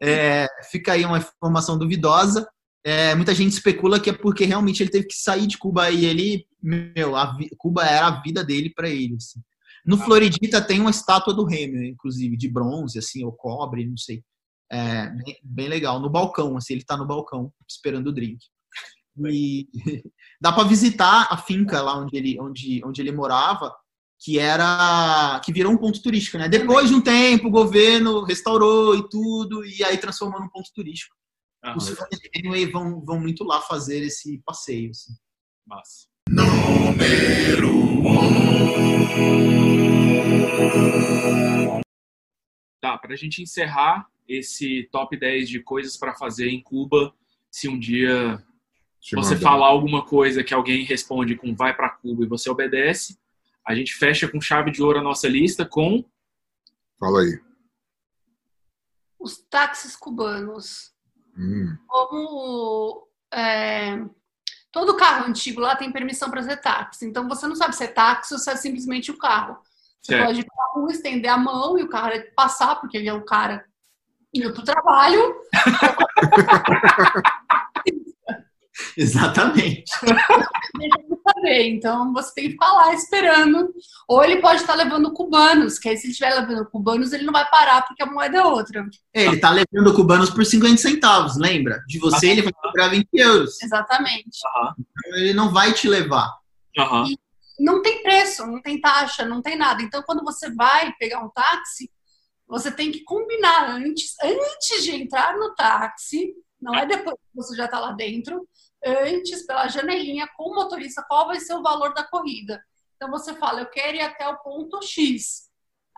é, fica aí uma informação duvidosa. É, muita gente especula que é porque realmente ele teve que sair de Cuba e ele, meu, a Cuba era a vida dele para ele. assim. No Floridita tem uma estátua do Hemingway, inclusive, de bronze, assim, ou cobre, não sei. É, bem, bem legal, no balcão, assim, ele tá no balcão esperando o drink. E (laughs) dá para visitar a finca lá onde ele, onde, onde ele morava. que era que virou um ponto turístico, né? Depois de um tempo, o governo restaurou e tudo, e aí transformou num ponto turístico. Aham, Os fãs de Hemingway vão, vão muito lá fazer esse passeio. assim. massa. Tá, pra gente encerrar esse top 10 de coisas pra fazer em Cuba, se um dia Te você mandar. falar alguma coisa que alguém responde com vai pra Cuba e você obedece, a gente fecha com chave de ouro a nossa lista com Fala aí. Os táxis cubanos. Hum, Como é, todo carro antigo lá tem permissão para ser táxi. Então você não sabe se é táxi ou se é simplesmente o carro. Você Certo. pode ir pra rua, estender a mão e o cara passar, porque ele é o cara indo pro trabalho. (laughs) (laughs) Exatamente. saber. Então você tem que ficar lá esperando. Ou ele pode estar levando cubanos, que aí se ele estiver levando cubanos, ele não vai parar porque a moeda é outra. Ele tá levando cubanos por 50 centavos, lembra? De você ele vai cobrar 20 euros. Exatamente. Então, ele não vai te levar. aham, Não tem preço, não tem taxa, não tem nada. Então quando você vai pegar um táxi, você tem que combinar antes, antes de entrar no táxi, não é depois que você já está lá dentro, antes pela janelinha com o motorista qual vai ser o valor da corrida. Então você fala, eu quero ir até o ponto X.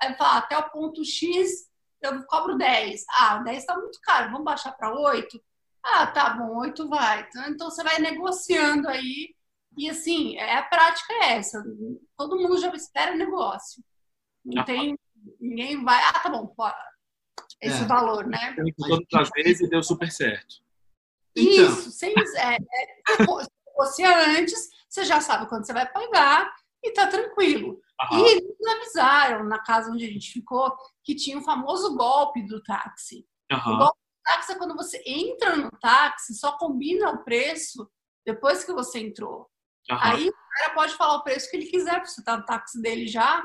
Aí fala, até o ponto X eu cobro 10. Ah, 10 está muito caro, vamos baixar para 8? Ah, tá bom, 8 vai. Então, então você vai negociando aí. E assim, é, a prática é essa. Todo mundo já espera negócio. Não Ah. tem. Ninguém vai. Ah, tá bom, esse É. valor, né? Todas as vezes e deu super certo. Então. Isso, sem, é, é, se você antes, você já sabe quando você vai pagar e tá tranquilo. Aham, E eles avisaram, na casa onde a gente ficou, que tinha o famoso golpe do táxi. O golpe do táxi é quando você entra no táxi, só combina o preço depois que você entrou. aham, Aí o cara pode falar o preço que ele quiser, porque você tá no táxi dele já,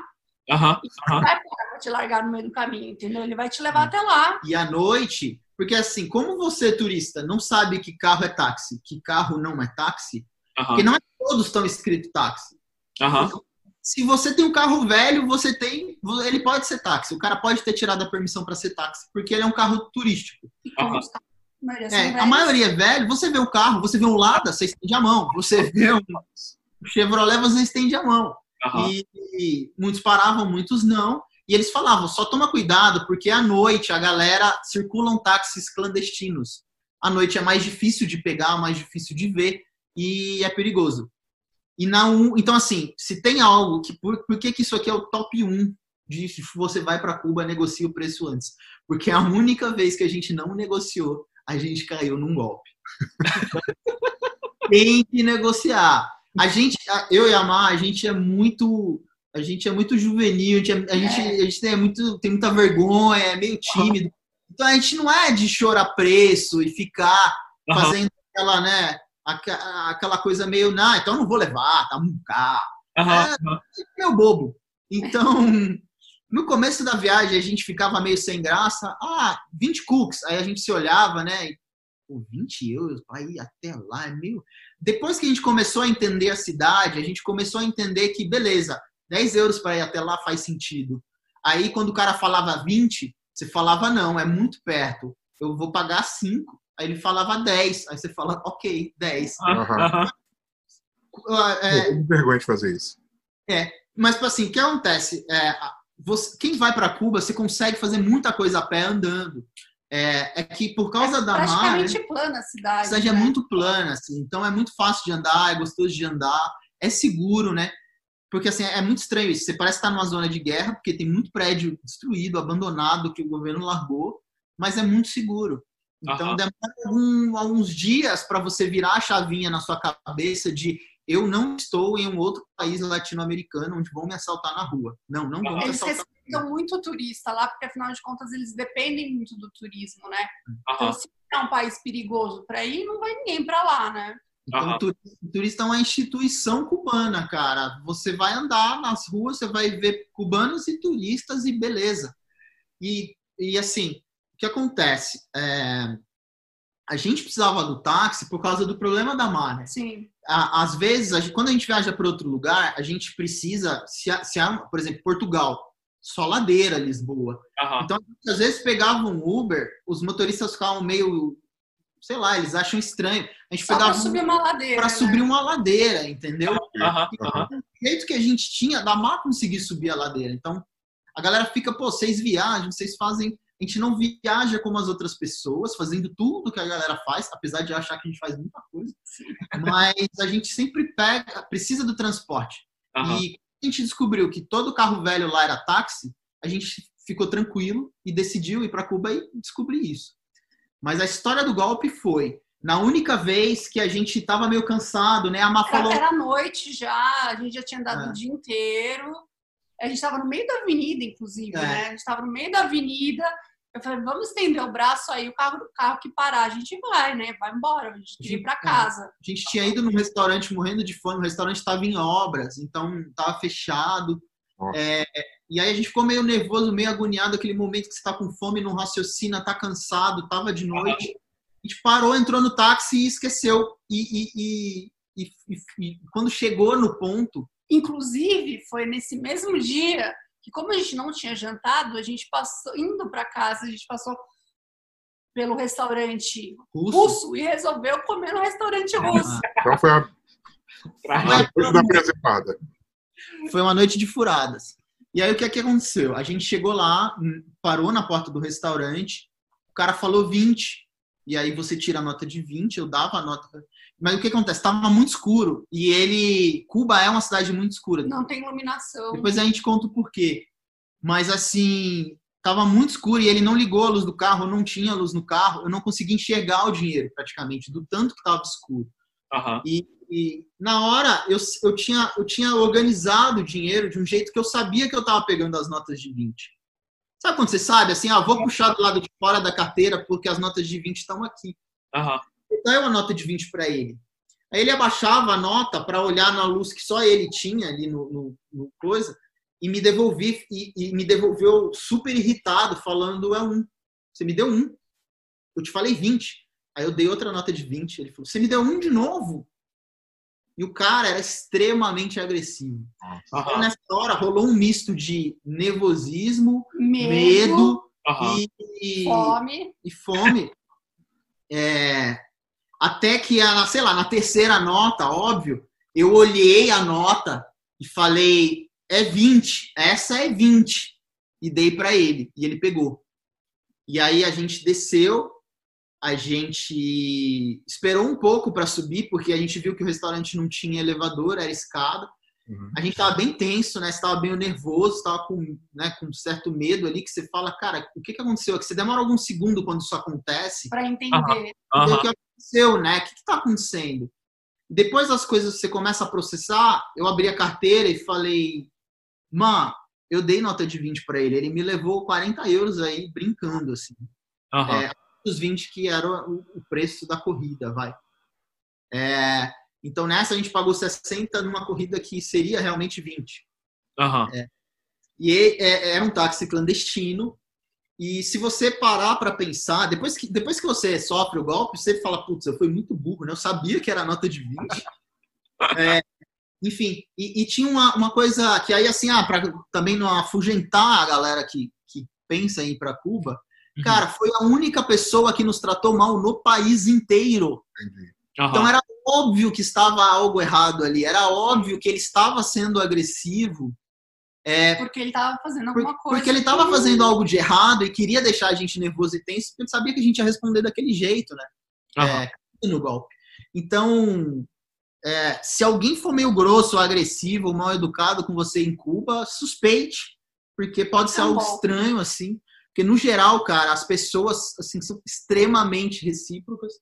aham, e vai te largar no meio do caminho, entendeu? Ele vai te levar até lá. E à noite, porque assim, como você, turista, não sabe que carro é táxi, que carro não é táxi, porque aham, não é todos estão escrito táxi. aham. Se você tem um carro velho, você tem. Ele pode ser táxi. O cara pode ter tirado a permissão para ser táxi, porque ele é um carro turístico. E os táxis, a maioria É, a maioria é velho, você vê o carro, você vê um Lada, você estende a mão. Você vê um Chevrolet, você estende a mão. E, e muitos paravam, muitos não. E eles falavam, só toma cuidado, porque à noite a galera circulam táxis clandestinos. À noite é mais difícil de pegar, mais difícil de ver e é perigoso. E na um, então assim, se tem algo que por, por que, que isso aqui é o top 1 de você vai para Cuba negocia o preço antes? Porque a única vez que a gente não negociou, a gente caiu num golpe. (laughs) tem que negociar. A gente, eu e a Mar, a gente é muito, a gente é muito juvenil, a gente, é- a gente, a gente tem, muito, tem muita vergonha, é meio tímido. Então a gente não é de chorar preço e ficar fazendo aquela, né, aquela coisa meio, não, então eu não vou levar, tá muito caro. Aham, aham. Meu bobo. Então, (laughs) no começo da viagem a gente ficava meio sem graça. Ah, 20 cooks. Aí a gente se olhava, né? E, Pô, 20 euros para ir até lá é meio. Depois que a gente começou a entender a cidade, a gente começou a entender que, beleza, 10 euros para ir até lá faz sentido. Aí quando o cara falava 20, você falava, não, é muito perto. Eu vou pagar 5. Aí ele falava 10. Aí você fala, ok, 10. Aham. Aham. Ah, é, tenho vergonha de fazer isso. Mas, assim, o que acontece? É, você- quem vai para Cuba, você consegue fazer muita coisa a pé andando. É, é que por causa da mar, né, Praticamente plana a a cidade. cidade é né? muito plana, assim, então é muito fácil de andar, é gostoso de andar, é seguro, né? Porque, assim, é muito estranho isso. Você parece estar numa zona de guerra, porque tem muito prédio destruído, abandonado, que o governo largou, mas é muito seguro. Então, Aham. demora algum- alguns dias para você virar a chavinha na sua cabeça de eu não estou em um outro país latino-americano onde vão me assaltar na rua. Não, não vão me Eles assaltar. respeitam muito turista lá, porque afinal de contas eles dependem muito do turismo, né? Então, Aham. se é um país perigoso para ir, não vai ninguém para lá, né? Então, o turista, o turista é uma instituição cubana, cara. Você vai andar nas ruas, você vai ver cubanos e turistas e beleza. E, e assim, o que acontece? É, a gente precisava do táxi por causa do problema da mar, né? Sim. às vezes, a gente- quando a gente viaja para outro lugar, a gente precisa, se, há- se há, por exemplo, Portugal, só ladeira, Lisboa. Aham. Então, às vezes pegava um Uber, os motoristas ficavam meio, sei lá, eles acham estranho. A gente Só pra pegava subir uma ladeira. para né? subir uma ladeira, entendeu? Aham. Aham. O jeito que a gente tinha, dá mal conseguir subir a ladeira. Então, a galera fica, pô, vocês viajam, vocês fazem. A gente não viaja como as outras pessoas, fazendo tudo que a galera faz, apesar de achar que a gente faz muita coisa. Mas a gente sempre pega, precisa do transporte. Aham. E a gente descobriu que todo carro velho lá era táxi, a gente ficou tranquilo e decidiu ir para Cuba e descobrir isso. Mas a história do golpe foi na única vez que a gente estava meio cansado, né? A Má falou. Era noite já, a gente já tinha andado É. o dia inteiro. A gente estava no meio da avenida, inclusive, É. né? A gente estava no meio da avenida. Eu falei, vamos estender o braço aí, o carro do carro que parar, a gente vai, né? Vai embora, a gente queria ir para casa. A gente tinha ido num restaurante morrendo de fome, o restaurante estava em obras, então estava fechado. É, e aí a gente ficou meio nervoso, meio agoniado, aquele momento que você está com fome, não raciocina, tá cansado, tava de noite. A gente parou, entrou no táxi e esqueceu. E, e- e- e- e- e quando chegou no ponto, Inclusive, foi nesse mesmo dia que, como a gente não tinha jantado, a gente passou, indo para casa, a gente passou pelo restaurante russo, russo e resolveu comer no restaurante russo. Então foi a, Pra- a coisa da preservada. Foi uma noite de furadas. E aí o que é que aconteceu? A gente chegou lá, parou na porta do restaurante, o cara falou 20. E aí você tira a nota de 20, eu dava a nota. Mas o que acontece? Tava muito escuro. E ele. Cuba é uma cidade muito escura. Não tem iluminação. Depois a gente conta o porquê. Mas assim, tava muito escuro e ele não ligou a luz do carro, não tinha luz no carro, eu não conseguia enxergar o dinheiro praticamente, do tanto que tava escuro. Aham. E, e na hora eu, eu, tinha, eu tinha organizado o dinheiro de um jeito que eu sabia que eu estava pegando as notas de 20. Sabe quando você sabe assim, ah, vou puxar do lado de fora da carteira porque as notas de 20 estão aqui. Aham. Eu dei uma nota de 20 para ele. Aí ele abaixava a nota para olhar na luz que só ele tinha ali no, no, no coisa e me devolvi e, e me devolveu super irritado falando é um. Você me deu um. Eu te falei 20. Aí eu dei outra nota de 20. Ele falou: Você me deu um de novo? E o cara era extremamente agressivo. Então, Aham. nessa hora rolou um misto de nervosismo, Medo, medo e, e, fome. e fome. É, até que, a, sei lá, na terceira nota, óbvio, eu olhei a nota e falei: É 20, essa é 20. E dei para ele. E ele pegou. E aí a gente desceu, a gente esperou um pouco para subir, porque a gente viu que o restaurante não tinha elevador, era escada. Uhum. A gente estava bem tenso, né? Estava bem nervoso, estava com, né, com certo medo ali, que você fala, cara, o que, que aconteceu? aqui? você demora algum segundo quando isso acontece. Para entender. E o Aham. que aconteceu, né? O que está acontecendo? Depois das coisas que você começa a processar, eu abri a carteira e falei, mano, eu dei nota de 20 para ele. Ele me levou 40 euros aí, brincando, assim. Aham. É, os 20 que era o o preço da corrida, vai. É, então nessa a gente pagou 60 numa corrida que seria realmente 20. Aham. E é- é- era um táxi clandestino. E se você parar para pensar, depois que, depois que você sofre o golpe, você fala, putz, eu fui muito burro, né? Eu sabia que era nota de 20. (laughs) É, enfim, e, e tinha uma, uma coisa que aí, assim, ah, para também não afugentar a galera que, que pensa em ir para Cuba, Uhum. Cara, foi a única pessoa que nos tratou mal no país inteiro. Entendi. Então era óbvio que estava algo errado ali, era óbvio que ele estava sendo agressivo. É, Porque ele tava fazendo por- alguma coisa. porque ele estava fazendo algo de errado e queria deixar a gente nervoso e tenso, porque ele sabia que a gente ia responder daquele jeito, né? Aham. É, no golpe. Então, é, se alguém for meio grosso, agressivo, mal educado com você em Cuba, suspeite, porque pode ser É um algo golpe. estranho, assim. Porque, no geral, cara, as pessoas assim, são extremamente recíprocas.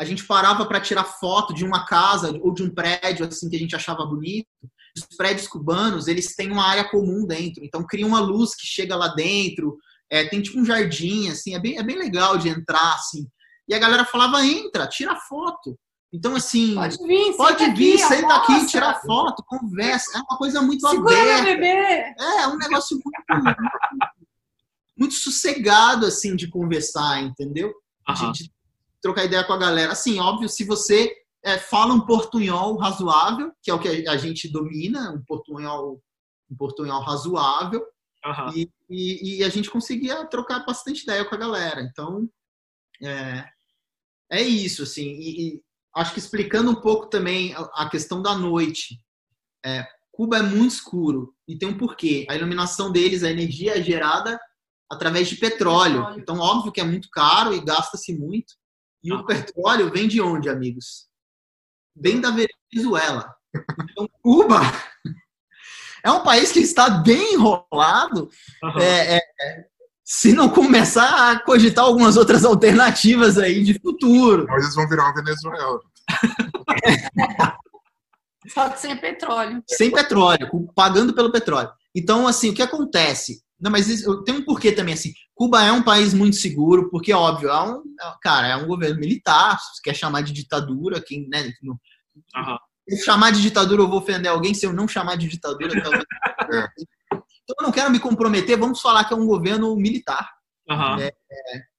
A gente parava para tirar foto de uma casa ou de um prédio assim que a gente achava bonito. Os prédios cubanos, eles têm uma área comum dentro, então cria uma luz que chega lá dentro. É, tem tipo um jardim, assim, é bem, é bem legal de entrar, assim. E a galera falava, entra, tira foto. Então, assim, Pode vir, pode senta vir, aqui, senta aqui, tira foto, conversa. É uma coisa muito Segura aberta. bebê. É, é um negócio muito, muito, sossegado, assim, de conversar, entendeu? De- Aham. de trocar ideia com a galera. Assim, óbvio, se você é, fala um portunhol razoável, que é o que a gente domina, um portunhol, um portunhol razoável, e, e, e a gente conseguia trocar bastante ideia com a galera. Então, é, é isso, assim. E, e acho que explicando um pouco também a, a questão da noite. É, Cuba é muito escuro e tem um porquê. A iluminação deles, a energia é gerada através de petróleo. Petróleo. Então, óbvio que é muito caro e gasta-se muito. E Ah. o petróleo vem de onde, amigos? Vem da Venezuela. Então, Cuba (laughs) é um país que está bem enrolado Aham. é, é, se não começar a cogitar algumas outras alternativas aí de futuro. Mas eles vão virar uma Venezuela. Só que sem petróleo. Sem petróleo, pagando pelo petróleo. Então, assim, o que acontece? Não, mas isso- tem um porquê também, assim. Cuba é um país muito seguro, porque, óbvio, é um, é- cara, é um governo militar, se você quer chamar de ditadura, quem, né, não- Aham. se chamar de ditadura, eu vou ofender alguém, se eu não chamar de ditadura, (laughs) talvez... Então, eu não quero me comprometer, vamos falar que é um governo militar. Aham. É.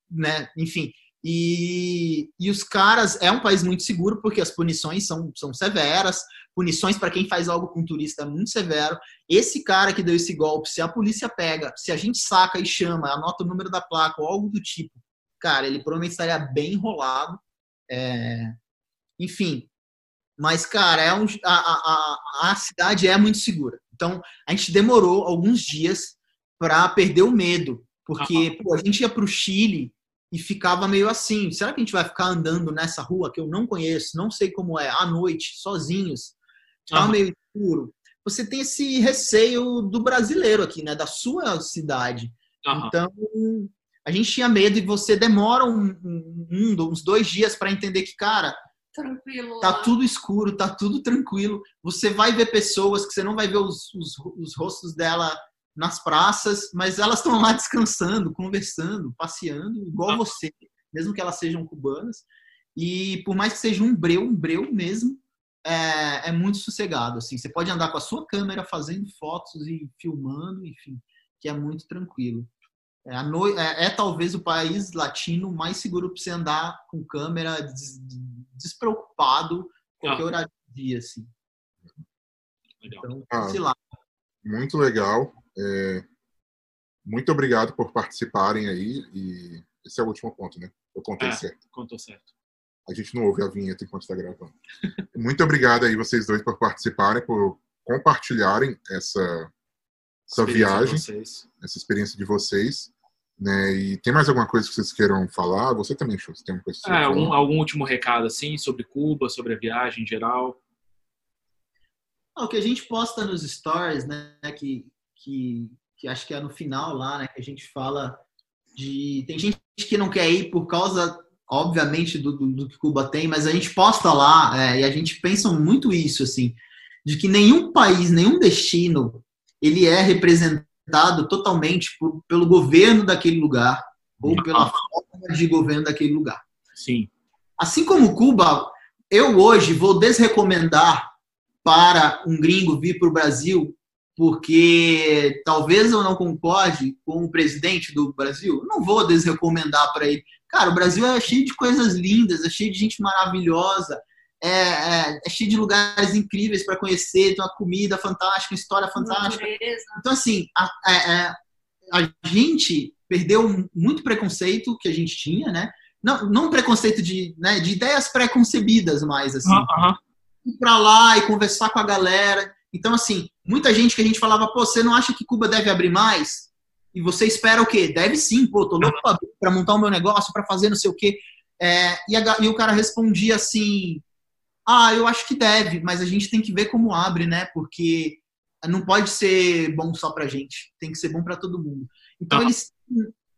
né? Enfim. E, e os caras, é um país muito seguro porque as punições são, são severas. Punições para quem faz algo com turista é muito severo. Esse cara que deu esse golpe, se a polícia pega, se a gente saca e chama, anota o número da placa ou algo do tipo, cara, ele provavelmente estaria bem enrolado. É, Enfim. Mas, cara, é um, a, a, a, cidade é muito segura. Então, a gente demorou alguns dias para perder o medo. Porque pô, a gente ia para o Chile e ficava meio assim: será que a gente vai ficar andando nessa rua que eu não conheço, não sei como é, à noite, sozinhos? Aham. meio escuro. Você tem esse receio do brasileiro aqui, né? Da sua cidade. Então, a gente tinha medo e você demora um, um- um- uns dois dias para entender que, cara, Tranquilo. tá lá. tudo escuro, tá tudo tranquilo. Você vai ver pessoas que você não vai ver os, os, os rostos dela nas praças, mas elas estão lá (laughs) descansando, conversando, passeando, igual Ah. você, mesmo que elas sejam cubanas. E por mais que seja um breu, um breu mesmo, é, é muito sossegado. Assim, você pode andar com a sua câmera fazendo fotos e filmando, enfim, que é muito tranquilo. É, a noi- é- é talvez o país latino mais seguro para você andar com câmera des- despreocupado qualquer Ah. horário do dia, assim. Legal. Então, Ah. sei lá. Muito legal. É, muito obrigado por participarem aí. E esse é o último ponto, né? Eu contei É. certo. Contou certo. A gente não ouve a vinheta enquanto está gravando. (laughs) Muito obrigado aí vocês dois por participarem, por compartilharem essa, essa viagem, essa experiência de vocês. Né? E tem mais alguma coisa que vocês queiram falar? Você também, Chu, você tem uma coisa que você quer algum, algum último recado, assim, sobre Cuba, sobre a viagem em geral? Ah, O que a gente posta nos stories, né, que, que, que acho que é no final lá, né, que a gente fala de... Tem gente que não quer ir por causa, obviamente, do, do, do que Cuba tem, mas a gente posta lá é, e a gente pensa muito isso, assim, de que nenhum país, nenhum destino, ele é representado totalmente por, pelo governo daquele lugar ou pela forma de governo daquele lugar. Sim. Assim como Cuba, eu hoje vou desrecomendar para um gringo vir para o Brasil, porque talvez eu não concorde com o presidente do Brasil. Eu não vou desrecomendar para ele. Cara, o Brasil é cheio de coisas lindas, é cheio de gente maravilhosa, é, é, é cheio de lugares incríveis para conhecer, tem uma comida fantástica, uma história fantástica. Natureza. Então, assim, a, a- a- a gente perdeu muito preconceito que a gente tinha, né? Não, não preconceito de, né, de ideias pré-concebidas mais, assim. Aham. Ir pra lá e conversar com a galera. Então, assim, muita gente que a gente falava, pô, você não acha que Cuba deve abrir mais? E você espera o quê? Deve sim, pô, tô louco pra, abrir, pra montar o meu negócio, pra fazer não sei o quê. É, e, a e o cara respondia assim, ah, eu acho que deve, mas a gente tem que ver como abre, né? Porque não pode ser bom só pra gente, tem que ser bom pra todo mundo. Então eles,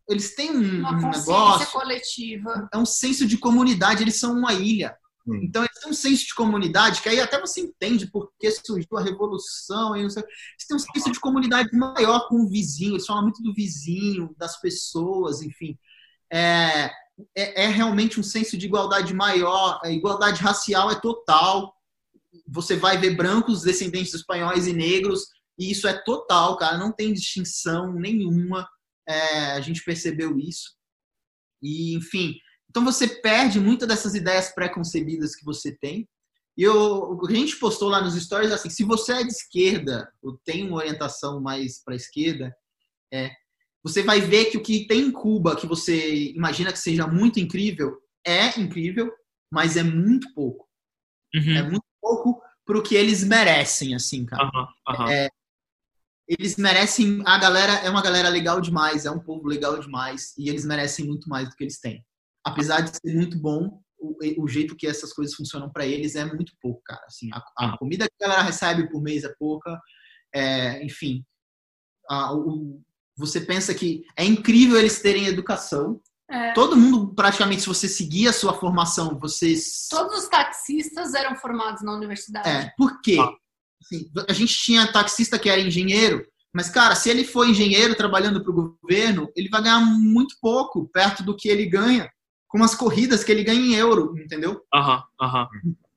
eles têm um, Uma um consciência negócio, coletiva. é um senso de comunidade, eles são uma ilha. Hum. Então eles têm um senso de comunidade, que aí até você entende por que surgiu a revolução, e eles têm um senso de comunidade maior com o vizinho, eles falam muito do vizinho, das pessoas, enfim. É, é, é realmente um senso de igualdade maior, a igualdade racial é total. Você vai ver brancos, descendentes de espanhóis e negros, e isso é total, cara, não tem distinção nenhuma. É, a gente percebeu isso. E, enfim, Então você perde muitas dessas ideias pré-concebidas que você tem. E eu, o que a gente postou lá nos stories assim, se você é de esquerda ou tem uma orientação mais para a esquerda, é, você vai ver que o que tem em Cuba, que você imagina que seja muito incrível, é incrível, mas é muito pouco. Uhum. É muito pouco pro que eles merecem, assim, cara. Aham, aham. É, eles merecem. A galera é uma galera legal demais, é um povo legal demais, e eles merecem muito mais do que eles têm. Apesar de ser muito bom, o, o jeito que essas coisas funcionam para eles é muito pouco, cara. Assim, a, a comida que a galera recebe por mês é pouca, é, enfim. a- o- você pensa que é incrível eles terem educação. É. Todo mundo, praticamente, se você seguir a sua formação, vocês Todos os taxistas eram formados na universidade. É, por quê? Ah. Assim, a gente tinha taxista que era engenheiro, mas, cara, se ele for engenheiro trabalhando para o governo, ele vai ganhar muito pouco perto do que ele ganha com as corridas que ele ganha em euro, entendeu? Aham, aham.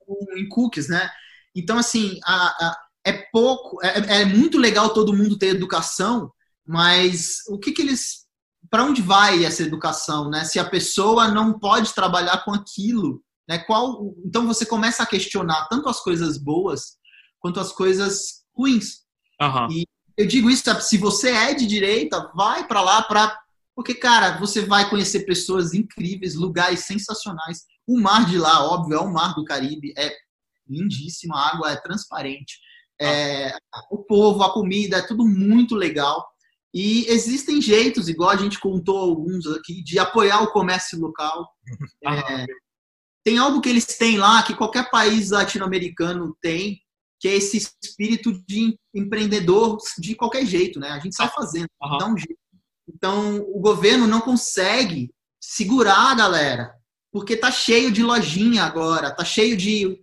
Com- Em cookies, né? Então, assim, a- a- é pouco, é, é muito legal todo mundo ter educação, mas o que que eles. Para onde vai essa educação, né? Se a pessoa não pode trabalhar com aquilo, né? Qual? Então você começa a questionar tanto as coisas boas quanto as coisas ruins. Aham. Eu digo isso, se você é de direita, vai para lá para porque cara, você vai conhecer pessoas incríveis, lugares sensacionais. O mar de lá, óbvio, é o mar do Caribe, é lindíssimo, a água é transparente. É, o povo, a comida, é tudo muito legal. E existem jeitos, igual a gente contou alguns aqui, de apoiar o comércio local. (laughs) É, tem algo que eles têm lá que qualquer país latino-americano tem, que é esse espírito de empreendedor de qualquer jeito, né? A gente sai fazendo, Aham. dá um jeito. Então, o governo não consegue segurar a galera, porque tá cheio de lojinha agora, tá cheio de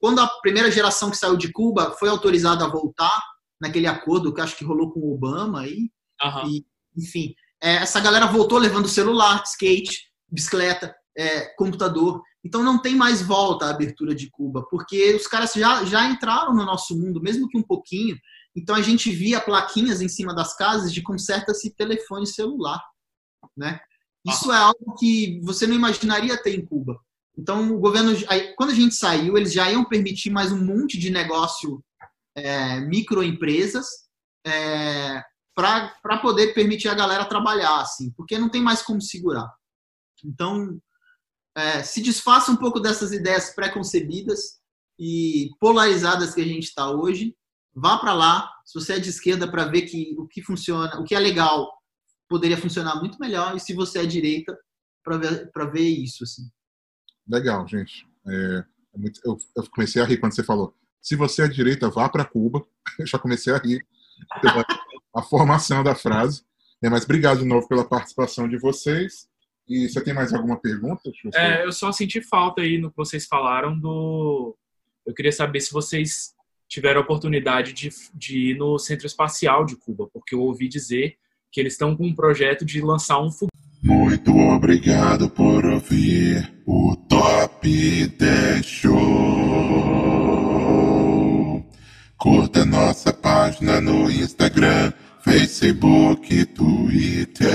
quando a primeira geração que saiu de Cuba foi autorizada a voltar naquele acordo que acho que rolou com o Obama aí, Aham. e, enfim, é, essa galera voltou levando celular, skate, bicicleta, é, computador. Então não tem mais volta a abertura de Cuba, porque os caras já, já entraram no nosso mundo, mesmo que um pouquinho. Então a gente via plaquinhas em cima das casas de conserta-se telefone celular, né? Isso é algo que você não imaginaria ter em Cuba. Então o governo, quando a gente saiu, eles já iam permitir mais um monte de negócio é, microempresas é, para poder permitir a galera trabalhar, assim, porque não tem mais como segurar. Então, é, se desfaça um pouco dessas ideias pré-concebidas e polarizadas que a gente está hoje. Vá para lá, se você é de esquerda, para ver que o que funciona, o que é legal, poderia funcionar muito melhor. E se você é direita, para ver, pra ver isso. Assim. Legal, gente. É, é muito- eu, eu comecei a rir quando você falou. Se você é de direita, vá para Cuba. (laughs) Eu já comecei a rir. pela- (laughs) A formação da frase. É, mas obrigado de novo pela participação de vocês. E você tem mais alguma pergunta? Eu. É, eu só senti falta aí no que vocês falaram do. Eu queria saber se vocês tiveram a oportunidade de, de ir no Centro Espacial de Cuba, porque eu ouvi dizer que eles estão com um projeto de lançar um foguete. Muito obrigado por ouvir o Top 10 Show. Curta nossa página no Instagram, Facebook, Twitter.